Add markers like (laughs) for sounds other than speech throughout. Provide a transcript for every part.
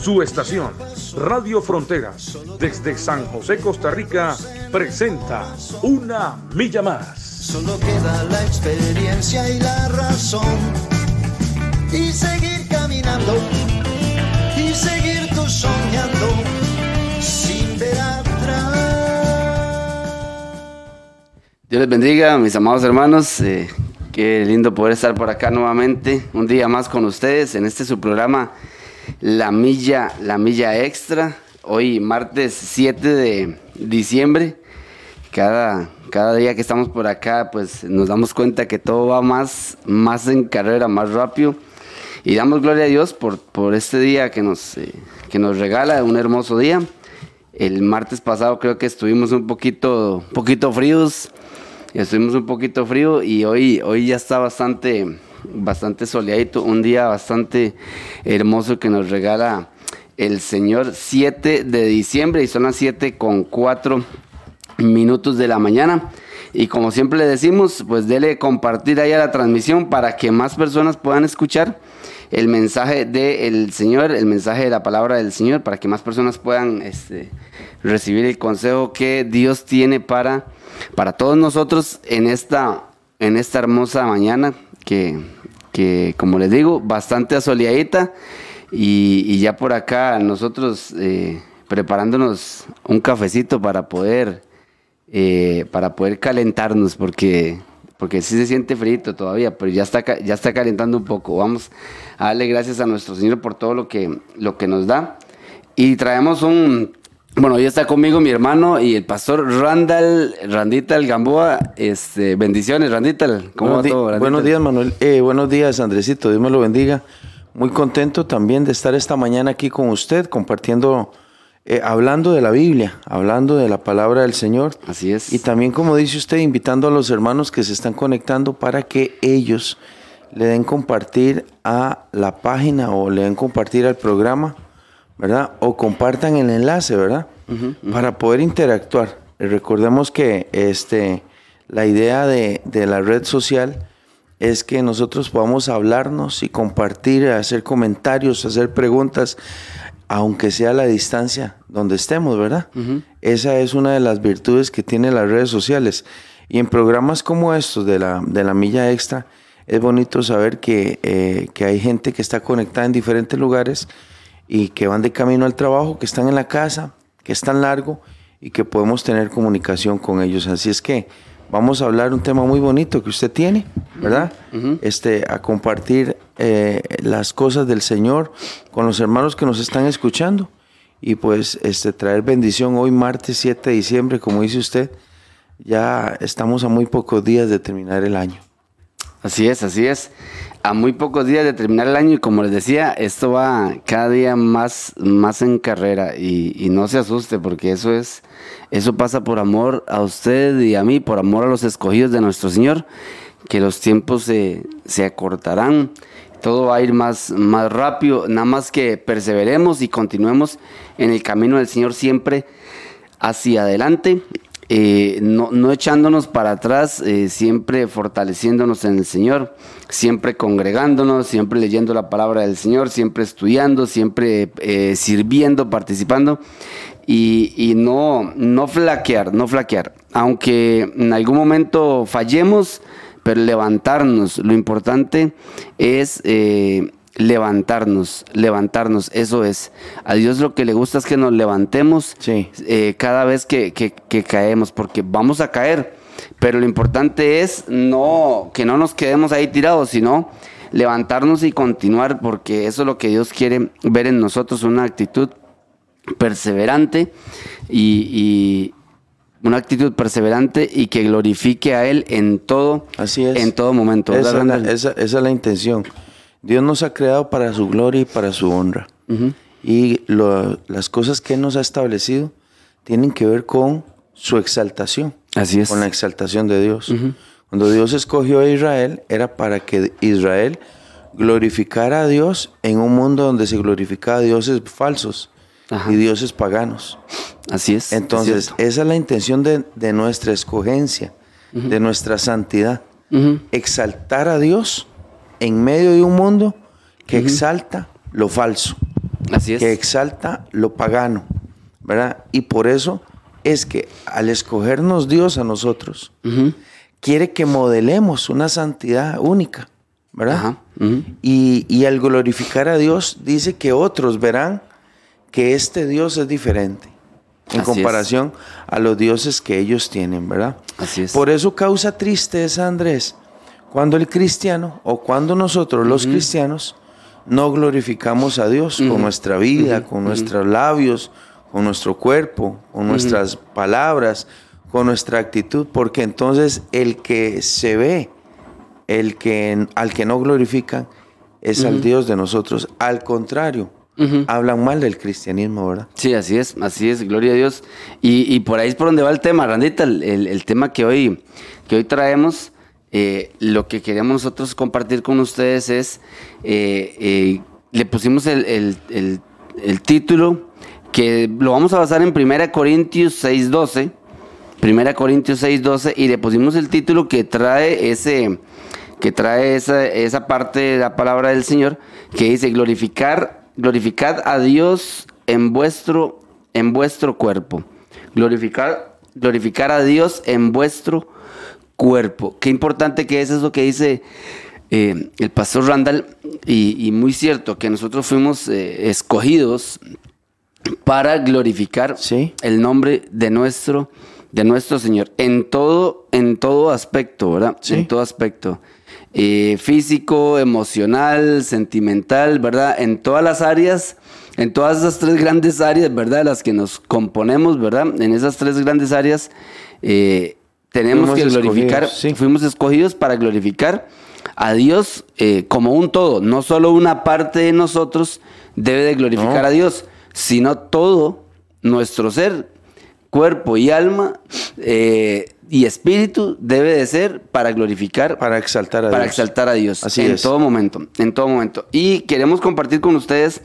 Su estación, Radio Fronteras, desde San José, Costa Rica, presenta Una Milla Más. Solo queda la experiencia y la razón. Y seguir caminando, y seguir tú soñando, sin ver atrás. Dios les bendiga, mis amados hermanos. Eh, qué lindo poder estar por acá nuevamente, un día más con ustedes en este su programa La Milla, La Milla Extra. Hoy martes 7 de diciembre. Cada, cada día que estamos por acá, pues nos damos cuenta que todo va más, más en carrera, más rápido. Y damos gloria a Dios por, por este día que nos, eh, que nos regala, un hermoso día. El martes pasado creo que estuvimos un poquito, poquito fríos, estuvimos un poquito frío y hoy, hoy ya está bastante, bastante soleadito, un día bastante hermoso que nos regala el Señor 7 de diciembre y son las 7 con 4 minutos de la mañana. Y como siempre le decimos, pues dele compartir ahí a la transmisión para que más personas puedan escuchar el mensaje del Señor, el mensaje de la palabra del Señor, para que más personas puedan este, recibir el consejo que Dios tiene para, para todos nosotros en esta, en esta hermosa mañana que, que como les digo, bastante asoleadita. Y, ya por acá nosotros eh, preparándonos un cafecito para poder eh, para poder calentarnos, porque, porque sí se siente frito todavía, pero ya está, ya está calentando un poco. Vamos a darle gracias a nuestro Señor por todo lo que, lo que nos da. Y traemos un, bueno, hoy está conmigo mi hermano y el pastor Randall, Randital Gamboa. Este, bendiciones, Randital. ¿Cómo buenos, va todo, Randital? buenos días, Manuel. Eh, buenos días, Andresito. Dios me lo bendiga. Muy contento también de estar esta mañana aquí con usted, compartiendo eh, hablando de la Biblia, hablando de la palabra del Señor. Así es. Y también, como dice usted, invitando a los hermanos que se están conectando para que ellos le den compartir a la página o le den compartir al programa, ¿verdad? O compartan el enlace, ¿verdad? Uh -huh. Para poder interactuar. Recordemos que este, la idea de, de la red social es que nosotros podamos hablarnos y compartir, hacer comentarios, hacer preguntas aunque sea a la distancia donde estemos, ¿verdad? Uh -huh. Esa es una de las virtudes que tienen las redes sociales. Y en programas como estos de la, de la milla extra, es bonito saber que, eh, que hay gente que está conectada en diferentes lugares y que van de camino al trabajo, que están en la casa, que es tan largo y que podemos tener comunicación con ellos. Así es que vamos a hablar un tema muy bonito que usted tiene, ¿verdad? Uh -huh. Este, a compartir eh, las cosas del Señor con los hermanos que nos están escuchando y pues este, traer bendición hoy martes 7 de diciembre, como dice usted, ya estamos a muy pocos días de terminar el año. Así es, así es. A muy pocos días de terminar el año y como les decía, esto va cada día más, más en carrera y, no se asuste porque eso es, eso pasa por amor a usted y a mí, por amor a los escogidos de nuestro Señor, que los tiempos se, se acortarán, todo va a ir más, más rápido, nada más que perseveremos y continuemos en el camino del Señor siempre hacia adelante eh, no, no, echándonos para atrás, eh, siempre fortaleciéndonos en el Señor, siempre congregándonos, siempre leyendo la palabra del Señor, siempre estudiando, siempre eh, sirviendo, participando y, y, no, no flaquear, no flaquear. Aunque en algún momento fallemos, pero levantarnos. Lo importante es levantarnos, levantarnos, eso es. A Dios lo que le gusta es que nos levantemos sí. eh, cada vez que, que, que, caemos, porque vamos a caer, pero lo importante es no que no nos quedemos ahí tirados, sino levantarnos y continuar, porque eso es lo que Dios quiere ver en nosotros, una actitud perseverante y, y una actitud perseverante y que glorifique a Él en todo, Así es. en todo momento. Esa, la, esa, esa es la intención. Dios nos ha creado para su gloria y para su honra. Uh -huh. Y lo, las cosas que Él nos ha establecido tienen que ver con su exaltación. Así es. Con la exaltación de Dios. Cuando Dios escogió a Israel era para que Israel glorificara a Dios en un mundo donde se glorificaba a dioses falsos Ajá. y dioses paganos. Así es. Entonces, es esa es la intención de, de nuestra escogencia, de nuestra santidad. Exaltar a Dios en medio de un mundo que exalta lo falso, Así es. que exalta lo pagano, ¿verdad? Y por eso es que al escogernos Dios a nosotros, quiere que modelemos una santidad única, ¿verdad? Ajá. Y, y al glorificar a Dios, dice que otros verán que este Dios es diferente en Así es. comparación a los dioses que ellos tienen, ¿verdad? Así es. Por eso causa tristeza, Andrés, cuando el cristiano o cuando nosotros los cristianos no glorificamos a Dios con nuestra vida, con nuestros labios, con nuestro cuerpo, con nuestras palabras, con nuestra actitud, porque entonces el que se ve, el que al que no glorifican es al Dios de nosotros. Al contrario, hablan mal del cristianismo, ¿verdad? Sí, así es, así es, gloria a Dios. Y, y por ahí es por donde va el tema, Randita, el, el- el tema que hoy, que hoy traemos, eh, lo que queríamos nosotros compartir con ustedes es, eh, eh, le pusimos el, el- título, que lo vamos a basar en 1 Corintios 6.12, 1 Corintios 6.12, y le pusimos el título que trae ese que trae esa, esa parte de la palabra del Señor, que dice glorificar, glorificad a Dios en vuestro, en vuestro cuerpo. Glorificar, glorificar a Dios en vuestro cuerpo. Qué importante que es eso que dice eh, el pastor Randall, y, y muy cierto, que nosotros fuimos eh, escogidos para glorificar Sí. el nombre de nuestro, de nuestro Señor en todo, en todo aspecto, ¿verdad? Sí. En todo aspecto. Eh, físico, emocional, sentimental, ¿verdad? En todas las áreas, en todas esas tres grandes áreas, ¿verdad? Las que nos componemos, ¿verdad? En esas tres grandes áreas eh, tenemos Fuimos que glorificar, escogidos, sí. fuimos escogidos para glorificar a Dios eh, como un todo. No solo una parte de nosotros debe de glorificar No. a Dios, sino todo nuestro ser, cuerpo y alma eh, y espíritu debe de ser para glorificar, Para exaltar a para Dios. exaltar a Dios Así en es. todo momento, en todo momento. Y queremos compartir con ustedes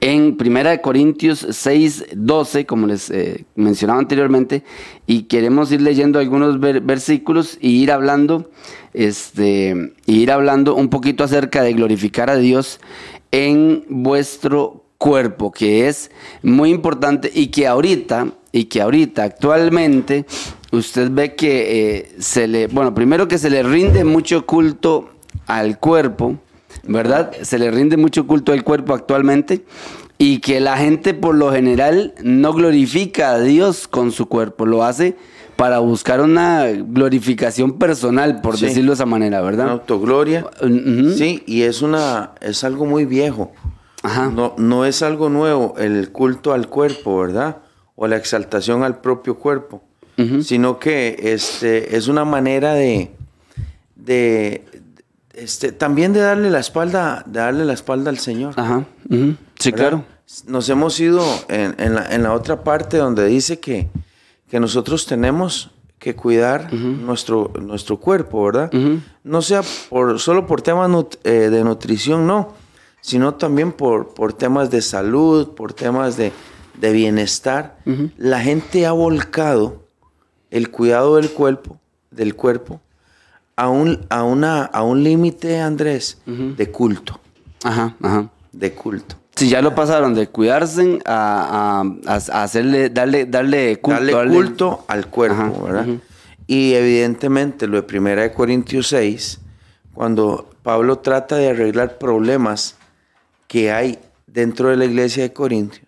en 1 Corintios 6, 12, como les eh, mencionaba anteriormente, y queremos ir leyendo algunos ver- versículos y ir hablando, este, y ir hablando un poquito acerca de glorificar a Dios en vuestro cuerpo, que es muy importante y que ahorita, y que ahorita actualmente, usted ve que eh, se le, bueno, primero que se le rinde mucho culto al cuerpo, ¿verdad? Se le rinde mucho culto al cuerpo actualmente y que la gente por lo general no glorifica a Dios con su cuerpo, lo hace para buscar una glorificación personal, por Sí. decirlo de esa manera, Una ¿verdad? autogloria. Ujú. Sí, y es una es algo muy viejo. Ajá. No, no es algo nuevo el culto al cuerpo, ¿verdad? O la exaltación al propio cuerpo. Sino que este, es una manera de, de este, también de darle la espalda, de darle la espalda al Señor. Ajá. Sí, ¿verdad? claro. Nos hemos ido en, en la, en la otra parte donde dice que, que nosotros tenemos que cuidar nuestro, nuestro cuerpo, ¿verdad? No sea por, solo por temas nut- eh, de nutrición, no, sino también por, por temas de salud, por temas de, de bienestar. La gente ha volcado el cuidado del cuerpo, del cuerpo a un, a una, a un límite, Andrés, de culto, Ajá, ajá. de culto. Si ya lo pasaron de cuidarse a, a- hacerle, darle, darle culto. darle culto al cuerpo, Ajá, ¿verdad? Y evidentemente lo de Primera de Corintios 6, cuando Pablo trata de arreglar problemas que hay dentro de la iglesia de Corintios,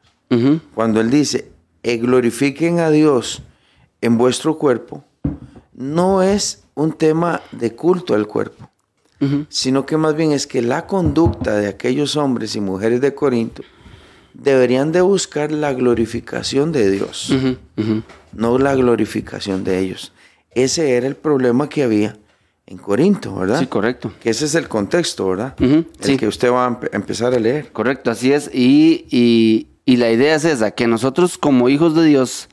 cuando él dice, "Eh, glorifiquen a Dios en vuestro cuerpo, no es un tema de culto al cuerpo, sino que más bien es que la conducta de aquellos hombres y mujeres de Corinto deberían de buscar la glorificación de Dios no la glorificación de ellos. Ese era el problema que había en Corinto, ¿verdad? Sí, correcto. Que ese es el contexto, ¿verdad? El sí. que usted va a empe- empezar a leer. Correcto, así es. Y, y- y la idea es esa, que nosotros como hijos de Dios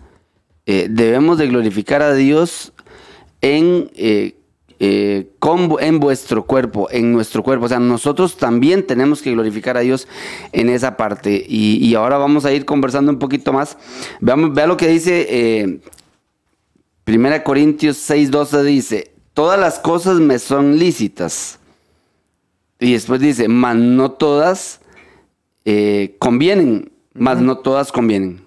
eh, debemos de glorificar a Dios en, eh, eh, con- en vuestro cuerpo, en nuestro cuerpo. O sea, nosotros también tenemos que glorificar a Dios en esa parte. Y, y ahora vamos a ir conversando un poquito más. Veamos, vea lo que dice eh, 1 Corintios 6:12 dice, todas las cosas me son lícitas. Y después dice, mas no todas eh, convienen, mas no todas convienen.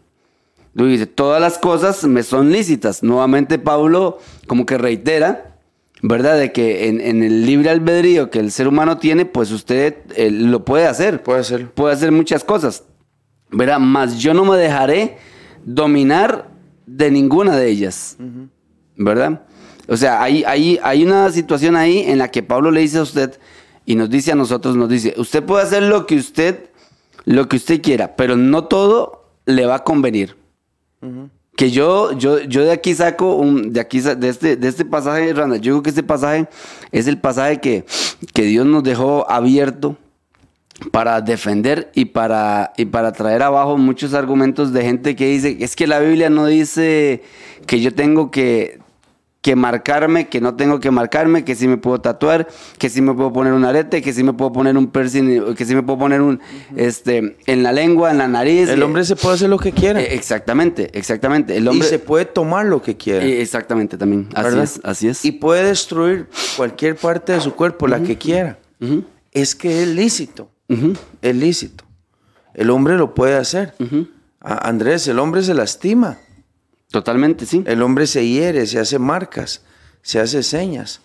Dice, todas las cosas me son lícitas. Nuevamente Pablo como que reitera, ¿verdad? De que en, en el libre albedrío que el ser humano tiene, pues usted eh, lo puede hacer. Puede hacerlo. Puede hacer muchas cosas. ¿Verdad? Mas yo no me dejaré dominar de ninguna de ellas. ¿Verdad? O sea, hay, hay, hay una situación ahí en la que Pablo le dice a usted y nos dice a nosotros, nos dice, usted puede hacer lo que usted, lo que usted quiera, pero no todo le va a convenir. Que yo, yo, yo de aquí saco un, de aquí de este, de este pasaje, Randa, yo creo que este pasaje es el pasaje que, que Dios nos dejó abierto para defender y para, y para traer abajo muchos argumentos de gente que dice, es que la Biblia no dice que yo tengo que, que marcarme, que no tengo que marcarme, que sí me puedo tatuar, que sí me puedo poner un arete, que sí me puedo poner un piercing, que sí me puedo poner un, este, en la lengua, en la nariz. El hombre se puede hacer lo que quiera. Eh, exactamente, exactamente. El y hombre, se puede tomar lo que quiera. Eh, exactamente también. Así ¿verdad? es, así es. Y puede destruir cualquier parte de su cuerpo, la que quiera. Es que es lícito. Es lícito. El hombre lo puede hacer. Andrés, el hombre se lastima. Totalmente, sí. El hombre se hiere, se hace marcas, se hace señas.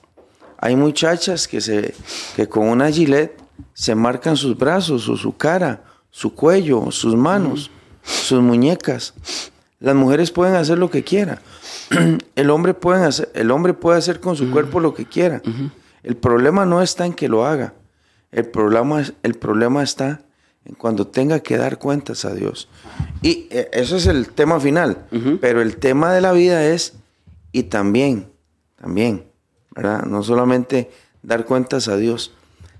Hay muchachas que, se, que con una gilet se marcan sus brazos o su cara, su cuello, sus manos, sus muñecas. Las mujeres pueden hacer lo que quiera. (clears throat) El hombre, pueden hacer, el hombre puede hacer con su cuerpo lo que quiera. El problema no está en que lo haga. El problema, el problema está en cuando tenga que dar cuentas a Dios. Y eh, eso es el tema final. Pero el tema de la vida es, y también, también, ¿verdad? No solamente dar cuentas a Dios,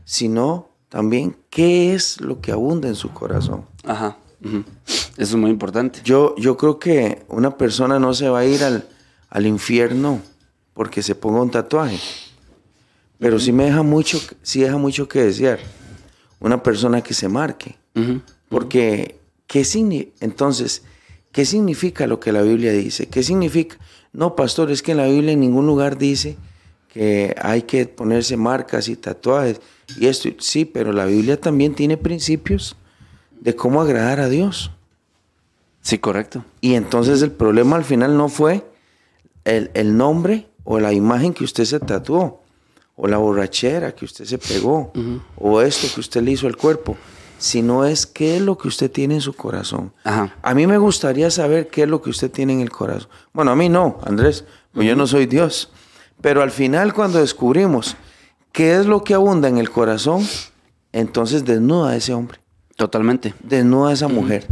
sino también qué es lo que abunda en su corazón. Ajá. Eso es muy importante. Yo, yo creo que una persona no se va a ir al, al infierno porque se ponga un tatuaje. Pero sí me deja mucho, sí deja mucho que desear. Una persona que se marque. Porque, ¿qué entonces, ¿qué significa lo que la Biblia dice? ¿Qué significa? No, pastor, es que en la Biblia en ningún lugar dice que hay que ponerse marcas y tatuajes y esto. Sí, pero la Biblia también tiene principios de cómo agradar a Dios. Sí, correcto. Y entonces el problema al final no fue el, el nombre o la imagen que usted se tatuó, o la borrachera que usted se pegó, o esto que usted le hizo al cuerpo, sino es qué es lo que usted tiene en su corazón. Ajá. A mí me gustaría saber qué es lo que usted tiene en el corazón. Bueno, a mí no, Andrés, pues yo no soy Dios. Pero al final cuando descubrimos qué es lo que abunda en el corazón, entonces desnuda a ese hombre Totalmente. desnuda a esa mujer.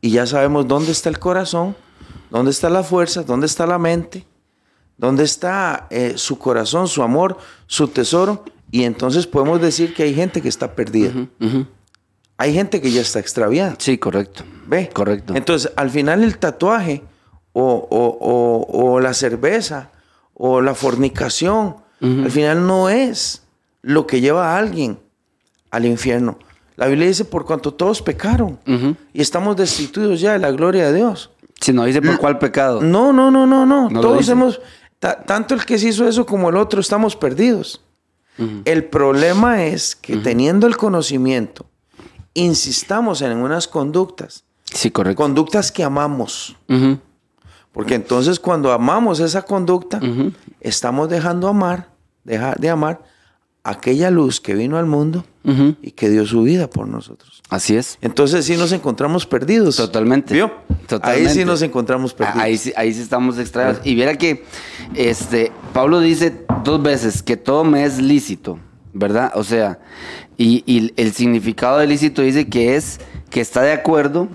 Y ya sabemos dónde está el corazón, dónde está la fuerza, dónde está la mente, dónde está eh, su corazón, su amor, su tesoro. Y entonces podemos decir que hay gente que está perdida. Hay gente que ya está extraviada. Sí, correcto. ¿Ve? Correcto. Entonces, al final el tatuaje o, o- o- o la cerveza o la fornicación, al final no es lo que lleva a alguien al infierno. La Biblia dice, por cuanto todos pecaron Ujú. y estamos destituidos ya de la gloria de Dios. Si no dice por cuál pecado. No, no, no, no, no. Todos hemos, ta- tanto el que se hizo eso como el otro, estamos perdidos. El problema es que teniendo el conocimiento, insistamos en unas conductas, Sí, correcto. conductas que amamos. Porque entonces cuando amamos esa conducta, estamos dejando amar, dejar de amar aquella luz que vino al mundo y que dio su vida por nosotros. Así es. Entonces sí nos encontramos perdidos. Totalmente. ¿Vio? Totalmente. Ahí sí nos encontramos perdidos. Ahí sí, ahí sí estamos extraños. Y viera que este, Pablo dice dos veces que todo me es lícito, ¿verdad? O sea, y, el significado de lícito dice que es que está de acuerdo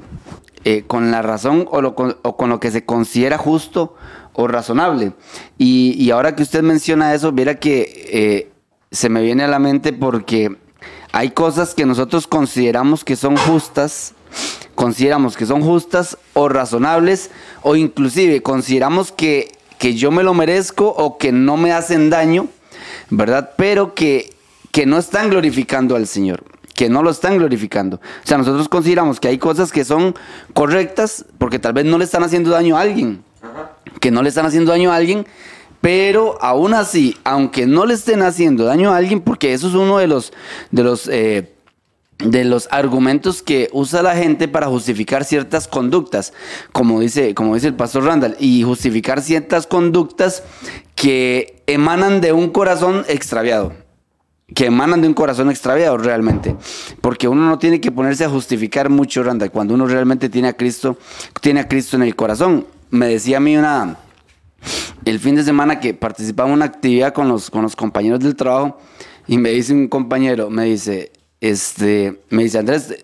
eh, con la razón o, lo con, o con lo que se considera justo o razonable. Y, y ahora que usted menciona eso, viera que eh, se me viene a la mente porque hay cosas que nosotros consideramos que son justas, consideramos que son justas o razonables o inclusive consideramos que, que yo me lo merezco o que no me hacen daño, ¿verdad? Pero que, que no están glorificando al Señor que no lo están glorificando. O sea, nosotros consideramos que hay cosas que son correctas porque tal vez no le están haciendo daño a alguien, que no le están haciendo daño a alguien, pero aún así, aunque no le estén haciendo daño a alguien, porque eso es uno de los, de los, eh, de los argumentos que usa la gente para justificar ciertas conductas, como dice, como dice el pastor Randall, y justificar ciertas conductas que emanan de un corazón extraviado que emanan de un corazón extraviado realmente. Porque uno no tiene que ponerse a justificar mucho, Randa, cuando uno realmente tiene a Cristo, tiene a Cristo en el corazón. Me decía a mí una, el fin de semana que participaba en una actividad con los, con los compañeros del trabajo y me dice un compañero, me dice, este, me dice, Andrés,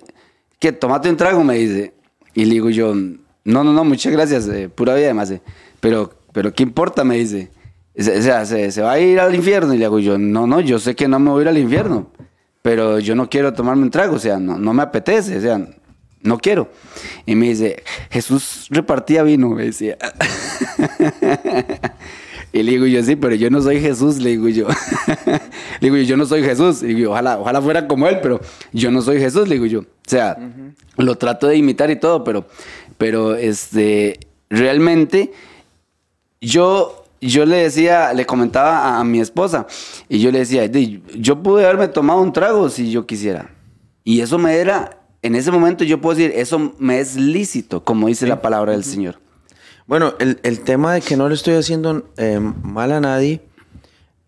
¿qué? Tomate un trago, me dice. Y le digo yo, no, no, no, muchas gracias, eh, pura vida además. Eh, pero, pero, ¿qué importa? Me dice. O sea, se, va a ir al infierno. Y le hago yo, no, no, yo sé que no me voy a ir al infierno, pero yo no quiero tomarme un trago, o sea, no, no me apetece, o sea, no quiero. Y me dice, Jesús repartía vino, me decía. (laughs) y le digo yo, sí, pero yo no soy Jesús, le digo yo. (laughs) le digo yo, yo no soy Jesús. Y digo, ojalá, ojalá fuera como él, pero yo no soy Jesús, le digo yo. O sea, lo trato de imitar y todo, pero, pero este, realmente yo yo le decía, le comentaba a, mi esposa, y yo le decía, yo pude haberme tomado un trago si yo quisiera. Y eso me era, en ese momento yo puedo decir, eso me es lícito, como dice la palabra del Señor. Bueno, el, tema de que no le estoy haciendo eh, mal a nadie,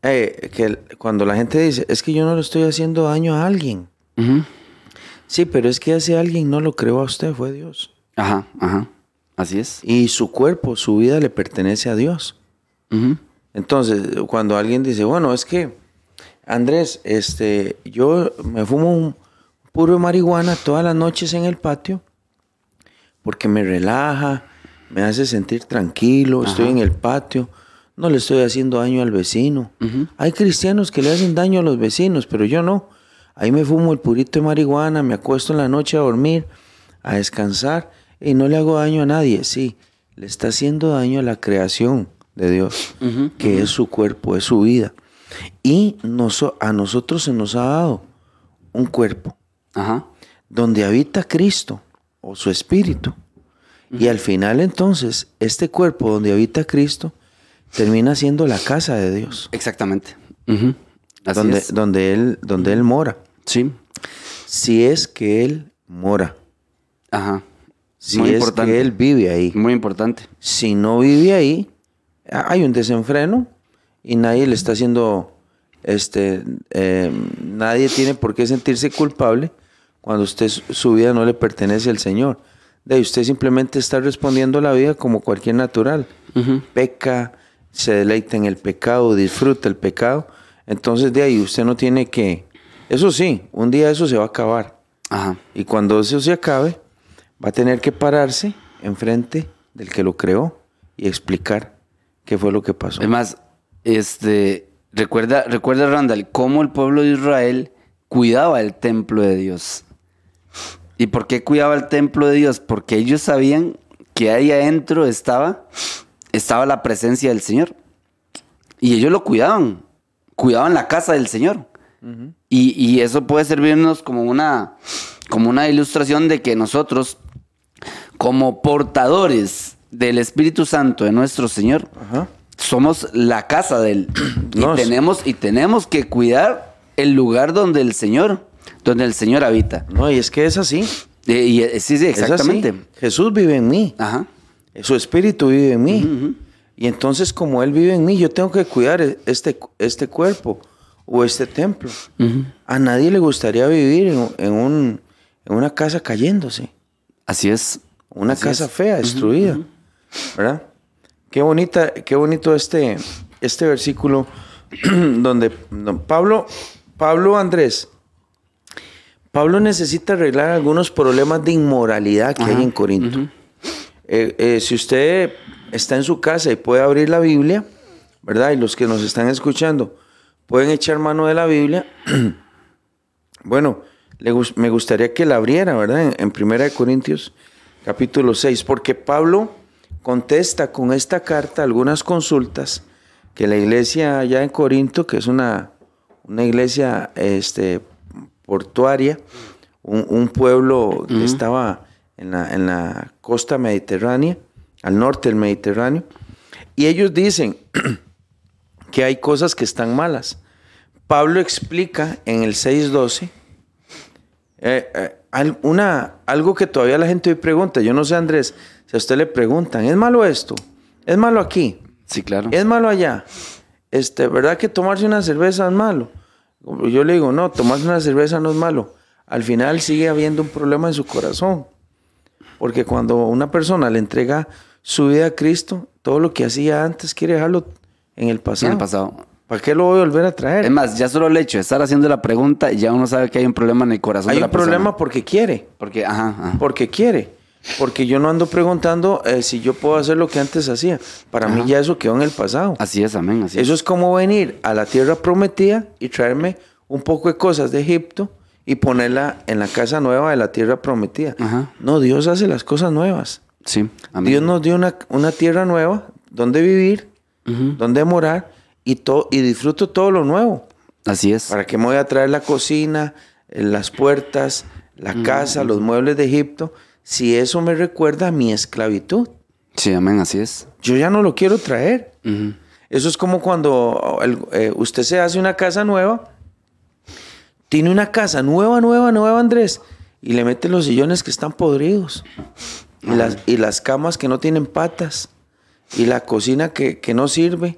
eh, que cuando la gente dice, es que yo no le estoy haciendo daño a alguien. Sí, pero es que ese alguien no lo creó a usted, fue Dios. Ajá, ajá. Así es. Y su cuerpo, su vida le pertenece a Dios. Entonces, cuando alguien dice, bueno, es que, Andrés, este, yo me fumo un puro de marihuana todas las noches en el patio porque me relaja, me hace sentir tranquilo, estoy en el patio, no le estoy haciendo daño al vecino. Hay cristianos que le hacen daño a los vecinos, pero yo no. Ahí me fumo el purito de marihuana, me acuesto en la noche a dormir, a descansar y no le hago daño a nadie. Sí, le está haciendo daño a la creación de Dios, que es su cuerpo, es su vida. Y a nosotros se nos ha dado un cuerpo donde habita Cristo o su espíritu. Y al final entonces, este cuerpo donde habita Cristo termina siendo la casa de Dios. Exactamente. donde, donde, él, donde Él mora. Sí. Si es que Él mora. Ajá. Si es que Él vive ahí. Muy importante. Si no vive ahí, hay un desenfreno y nadie le está haciendo, este, eh, nadie tiene por qué sentirse culpable cuando usted su vida no le pertenece al Señor. De usted simplemente está respondiendo a la vida como cualquier natural. Peca, se deleita en el pecado, disfruta el pecado. Entonces de ahí usted no tiene que... Eso sí, un día eso se va a acabar. Y cuando eso se acabe, va a tener que pararse enfrente del que lo creó y explicar ¿Qué fue lo que pasó? Además, este, recuerda, recuerda Randall, cómo el pueblo de Israel cuidaba el templo de Dios. ¿Y por qué cuidaba el templo de Dios? Porque ellos sabían que ahí adentro estaba, estaba la presencia del Señor. Y ellos lo cuidaban, cuidaban la casa del Señor. y, y, eso puede servirnos como una, como una ilustración de que nosotros, como portadores del Espíritu Santo de nuestro Señor, somos la casa de Él. (clears throat) y, tenemos, y tenemos que cuidar el lugar donde el Señor, donde el Señor habita. No, y es que es así. y, eh, sí, sí, exactamente. Jesús vive en mí. Ajá. Su Espíritu vive en mí. Y entonces, como Él vive en mí, yo tengo que cuidar e, este, este cuerpo o este templo. A nadie le gustaría vivir en, un, en una casa cayéndose. Así es. Una casa fea, destruida. ¿Verdad? Qué bonita, qué bonito este, este versículo (clears throat) donde Pablo, Pablo Andrés, Pablo necesita arreglar algunos problemas de inmoralidad que hay en Corinto. Eh, eh, si usted está en su casa y puede abrir la Biblia, ¿verdad? Y los que nos están escuchando pueden echar mano de la Biblia. (clears throat) bueno, le me gustaría que la abriera, ¿verdad? En, en Primera de Corintios, capítulo 6, porque Pablo contesta con esta carta algunas consultas que la iglesia allá en Corinto, que es una, una iglesia este, portuaria, un, un pueblo que estaba en la, en la costa mediterránea, al norte del Mediterráneo, y ellos dicen (clears throat) que hay cosas que están malas. Pablo explica en el 6.12 eh, eh, al- una, algo que todavía la gente hoy pregunta. Yo no sé, Andrés, si a usted le preguntan, ¿es malo esto? ¿Es malo aquí? Sí, claro. ¿Es malo allá? Este, ¿Verdad que tomarse una cerveza es malo? Yo le digo, no, tomarse una cerveza no es malo. Al final sigue habiendo un problema en su corazón. Porque cuando una persona le entrega su vida a Cristo, todo lo que hacía antes quiere dejarlo en el pasado. en el pasado. ¿Para qué lo voy a volver a traer? Es más, ya solo el hecho de estar haciendo la pregunta, ya uno sabe que hay un problema en el corazón Hay de la un problema persona. porque quiere. Porque, ajá, ajá. Porque quiere. Porque yo no ando preguntando eh, si yo puedo hacer lo que antes hacía. Para mí ya eso quedó en el pasado. Así es, amén. Así Eso es. es como venir a la tierra prometida y traerme un poco de cosas de Egipto y ponerla en la casa nueva de la tierra prometida. Ajá. No, Dios hace las cosas nuevas. Sí, amén. Dios nos dio una, una tierra nueva donde vivir, Ujú. donde morar y, to- y disfruto todo lo nuevo. Así es. ¿Para qué me voy a traer la cocina, eh, las puertas, la casa, los muebles de Egipto? Si eso me recuerda a mi esclavitud. Sí, amén, así es. Yo ya no lo quiero traer. Eso es como cuando el- eh, usted se hace una casa nueva. Tiene una casa nueva, nueva, nueva, Andrés. Y le mete los sillones que están podridos. Y las, y las camas que no tienen patas. Y la cocina que, que no sirve.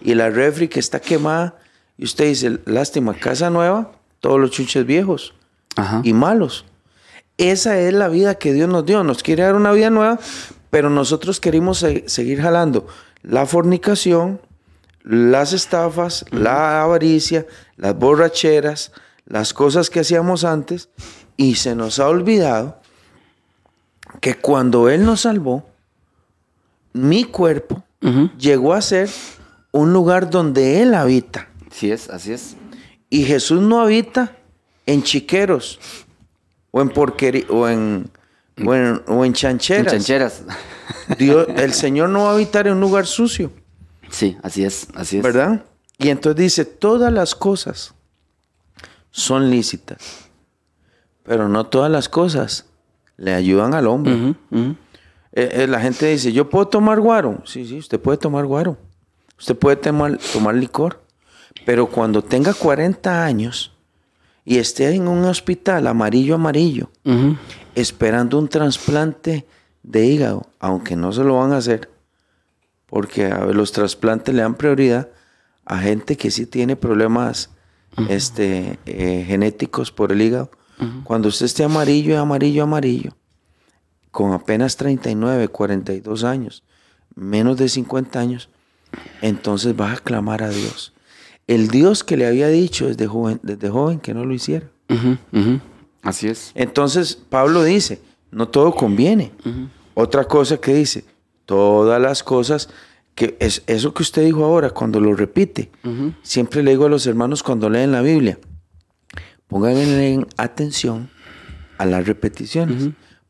Y la refri que está quemada. Y usted dice, lástima, casa nueva, todos los chuches viejos Ajá. y malos. Esa es la vida que Dios nos dio. Nos quiere dar una vida nueva, pero nosotros queremos se- seguir jalando la fornicación, las estafas, la avaricia, las borracheras, las cosas que hacíamos antes, y se nos ha olvidado que cuando Él nos salvó, mi cuerpo llegó a ser un lugar donde Él habita. Así es, así es. Y Jesús no habita en chiqueros o en porquería o en, o en, o en En chancheras. chancheras. (laughs) Dios, el Señor no va a habitar en un lugar sucio, Sí, así es, así es. ¿verdad? Y entonces dice, todas las cosas son lícitas, pero no todas las cosas le ayudan al hombre. Eh, la gente dice, ¿yo puedo tomar guaro? Sí, sí, usted puede tomar guaro. Usted puede tomar, tomar licor. Pero cuando tenga 40 años y esté en un hospital amarillo, amarillo, esperando un trasplante de hígado, aunque no se lo van a hacer, porque a ver, los trasplantes le dan prioridad a gente que sí tiene problemas este, eh, genéticos por el hígado. Cuando usted esté amarillo, amarillo, amarillo, con apenas 39, 42 años, menos de 50 años, entonces vas a clamar a Dios. El Dios que le había dicho desde joven, desde joven que no lo hiciera. Así es. Entonces Pablo dice, no todo conviene. Otra cosa que dice, todas las cosas, que es eso que usted dijo ahora, cuando lo repite, siempre le digo a los hermanos cuando leen la Biblia, pongan atención a las repeticiones,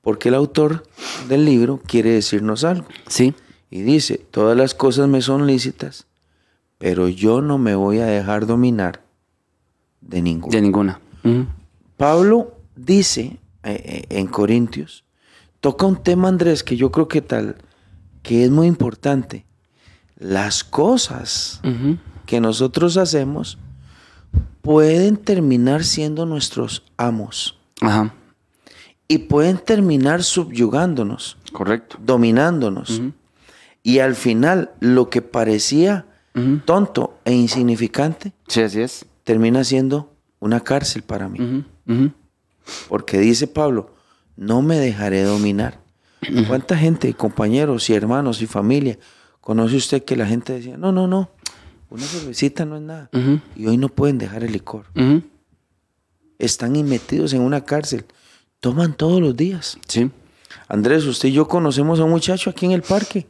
porque el autor del libro quiere decirnos algo. Sí. Y dice, todas las cosas me son lícitas, pero yo no me voy a dejar dominar de ninguna. De ninguna. Pablo dice eh, eh, en Corintios, toca un tema, Andrés, que yo creo que tal, que es muy importante. Las cosas que nosotros hacemos pueden terminar siendo nuestros amos Ajá. Y pueden terminar subyugándonos, Correcto. dominándonos. Y al final, lo que parecía tonto e insignificante Sí, así es. termina siendo una cárcel para mí. Porque dice Pablo, no me dejaré dominar. ¿Cuánta gente, compañeros y hermanos y familia, conoce usted que la gente decía, no, no, no, una cervecita no es nada. Y hoy no pueden dejar el licor. Están metidos en una cárcel. Toman todos los días. Sí. Andrés, usted y yo conocemos a un muchacho aquí en el parque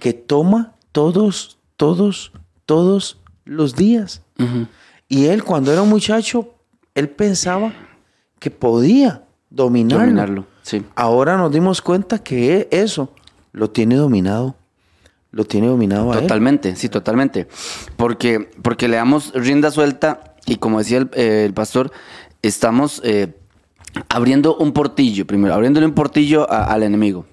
que toma todos, todos, todos los días. Y él cuando era un muchacho, él pensaba que podía dominarlo. Dominarlo, sí. Ahora nos dimos cuenta que eso lo tiene dominado. Lo tiene dominado a él. Totalmente, sí, totalmente. Porque, porque le damos rienda suelta y como decía el, eh, el pastor, estamos eh, abriendo un portillo, primero, abriéndole un portillo al enemigo.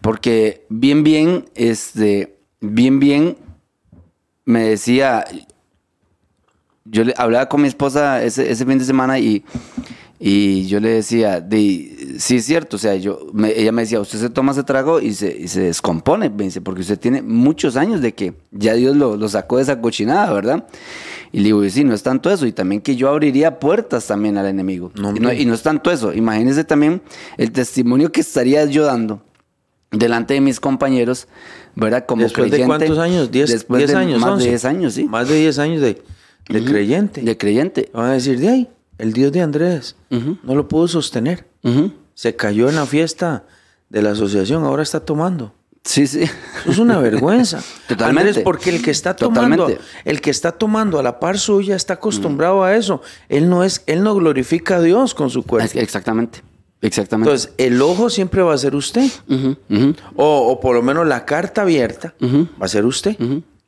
Porque bien, bien, este, bien, bien, me decía, yo le hablaba con mi esposa ese, ese fin de semana y, y yo le decía, de, sí es cierto, o sea, yo, me- ella me decía, usted se toma ese trago y se, y se descompone, me dice, porque usted tiene muchos años de que ya Dios lo, lo sacó de esa cochinada, ¿verdad? Y le digo, y sí, no es tanto eso, y también que yo abriría puertas también al enemigo. No, y, no, hombre. y no es tanto eso, imagínese también el testimonio que estaría yo dando delante de mis compañeros, ¿verdad? Como ¿Después de creyente. cuántos años? ¿10, Después 10 de años? Más 11. de 10 años, sí. Más de 10 años de, de creyente. De creyente. Van a decir, de ahí, el Dios de Andrés no lo pudo sostener. Se cayó en la fiesta de la asociación, ahora está tomando. Sí, sí. Eso es una vergüenza. (laughs) Totalmente. Andrés, porque el que está tomando, Totalmente. el que está tomando a la par suya está acostumbrado a eso. Él no es, él no glorifica a Dios con su cuerpo. Exactamente. Exactamente. Entonces, el ojo siempre va a ser usted. O, o por lo menos la carta abierta va a ser usted.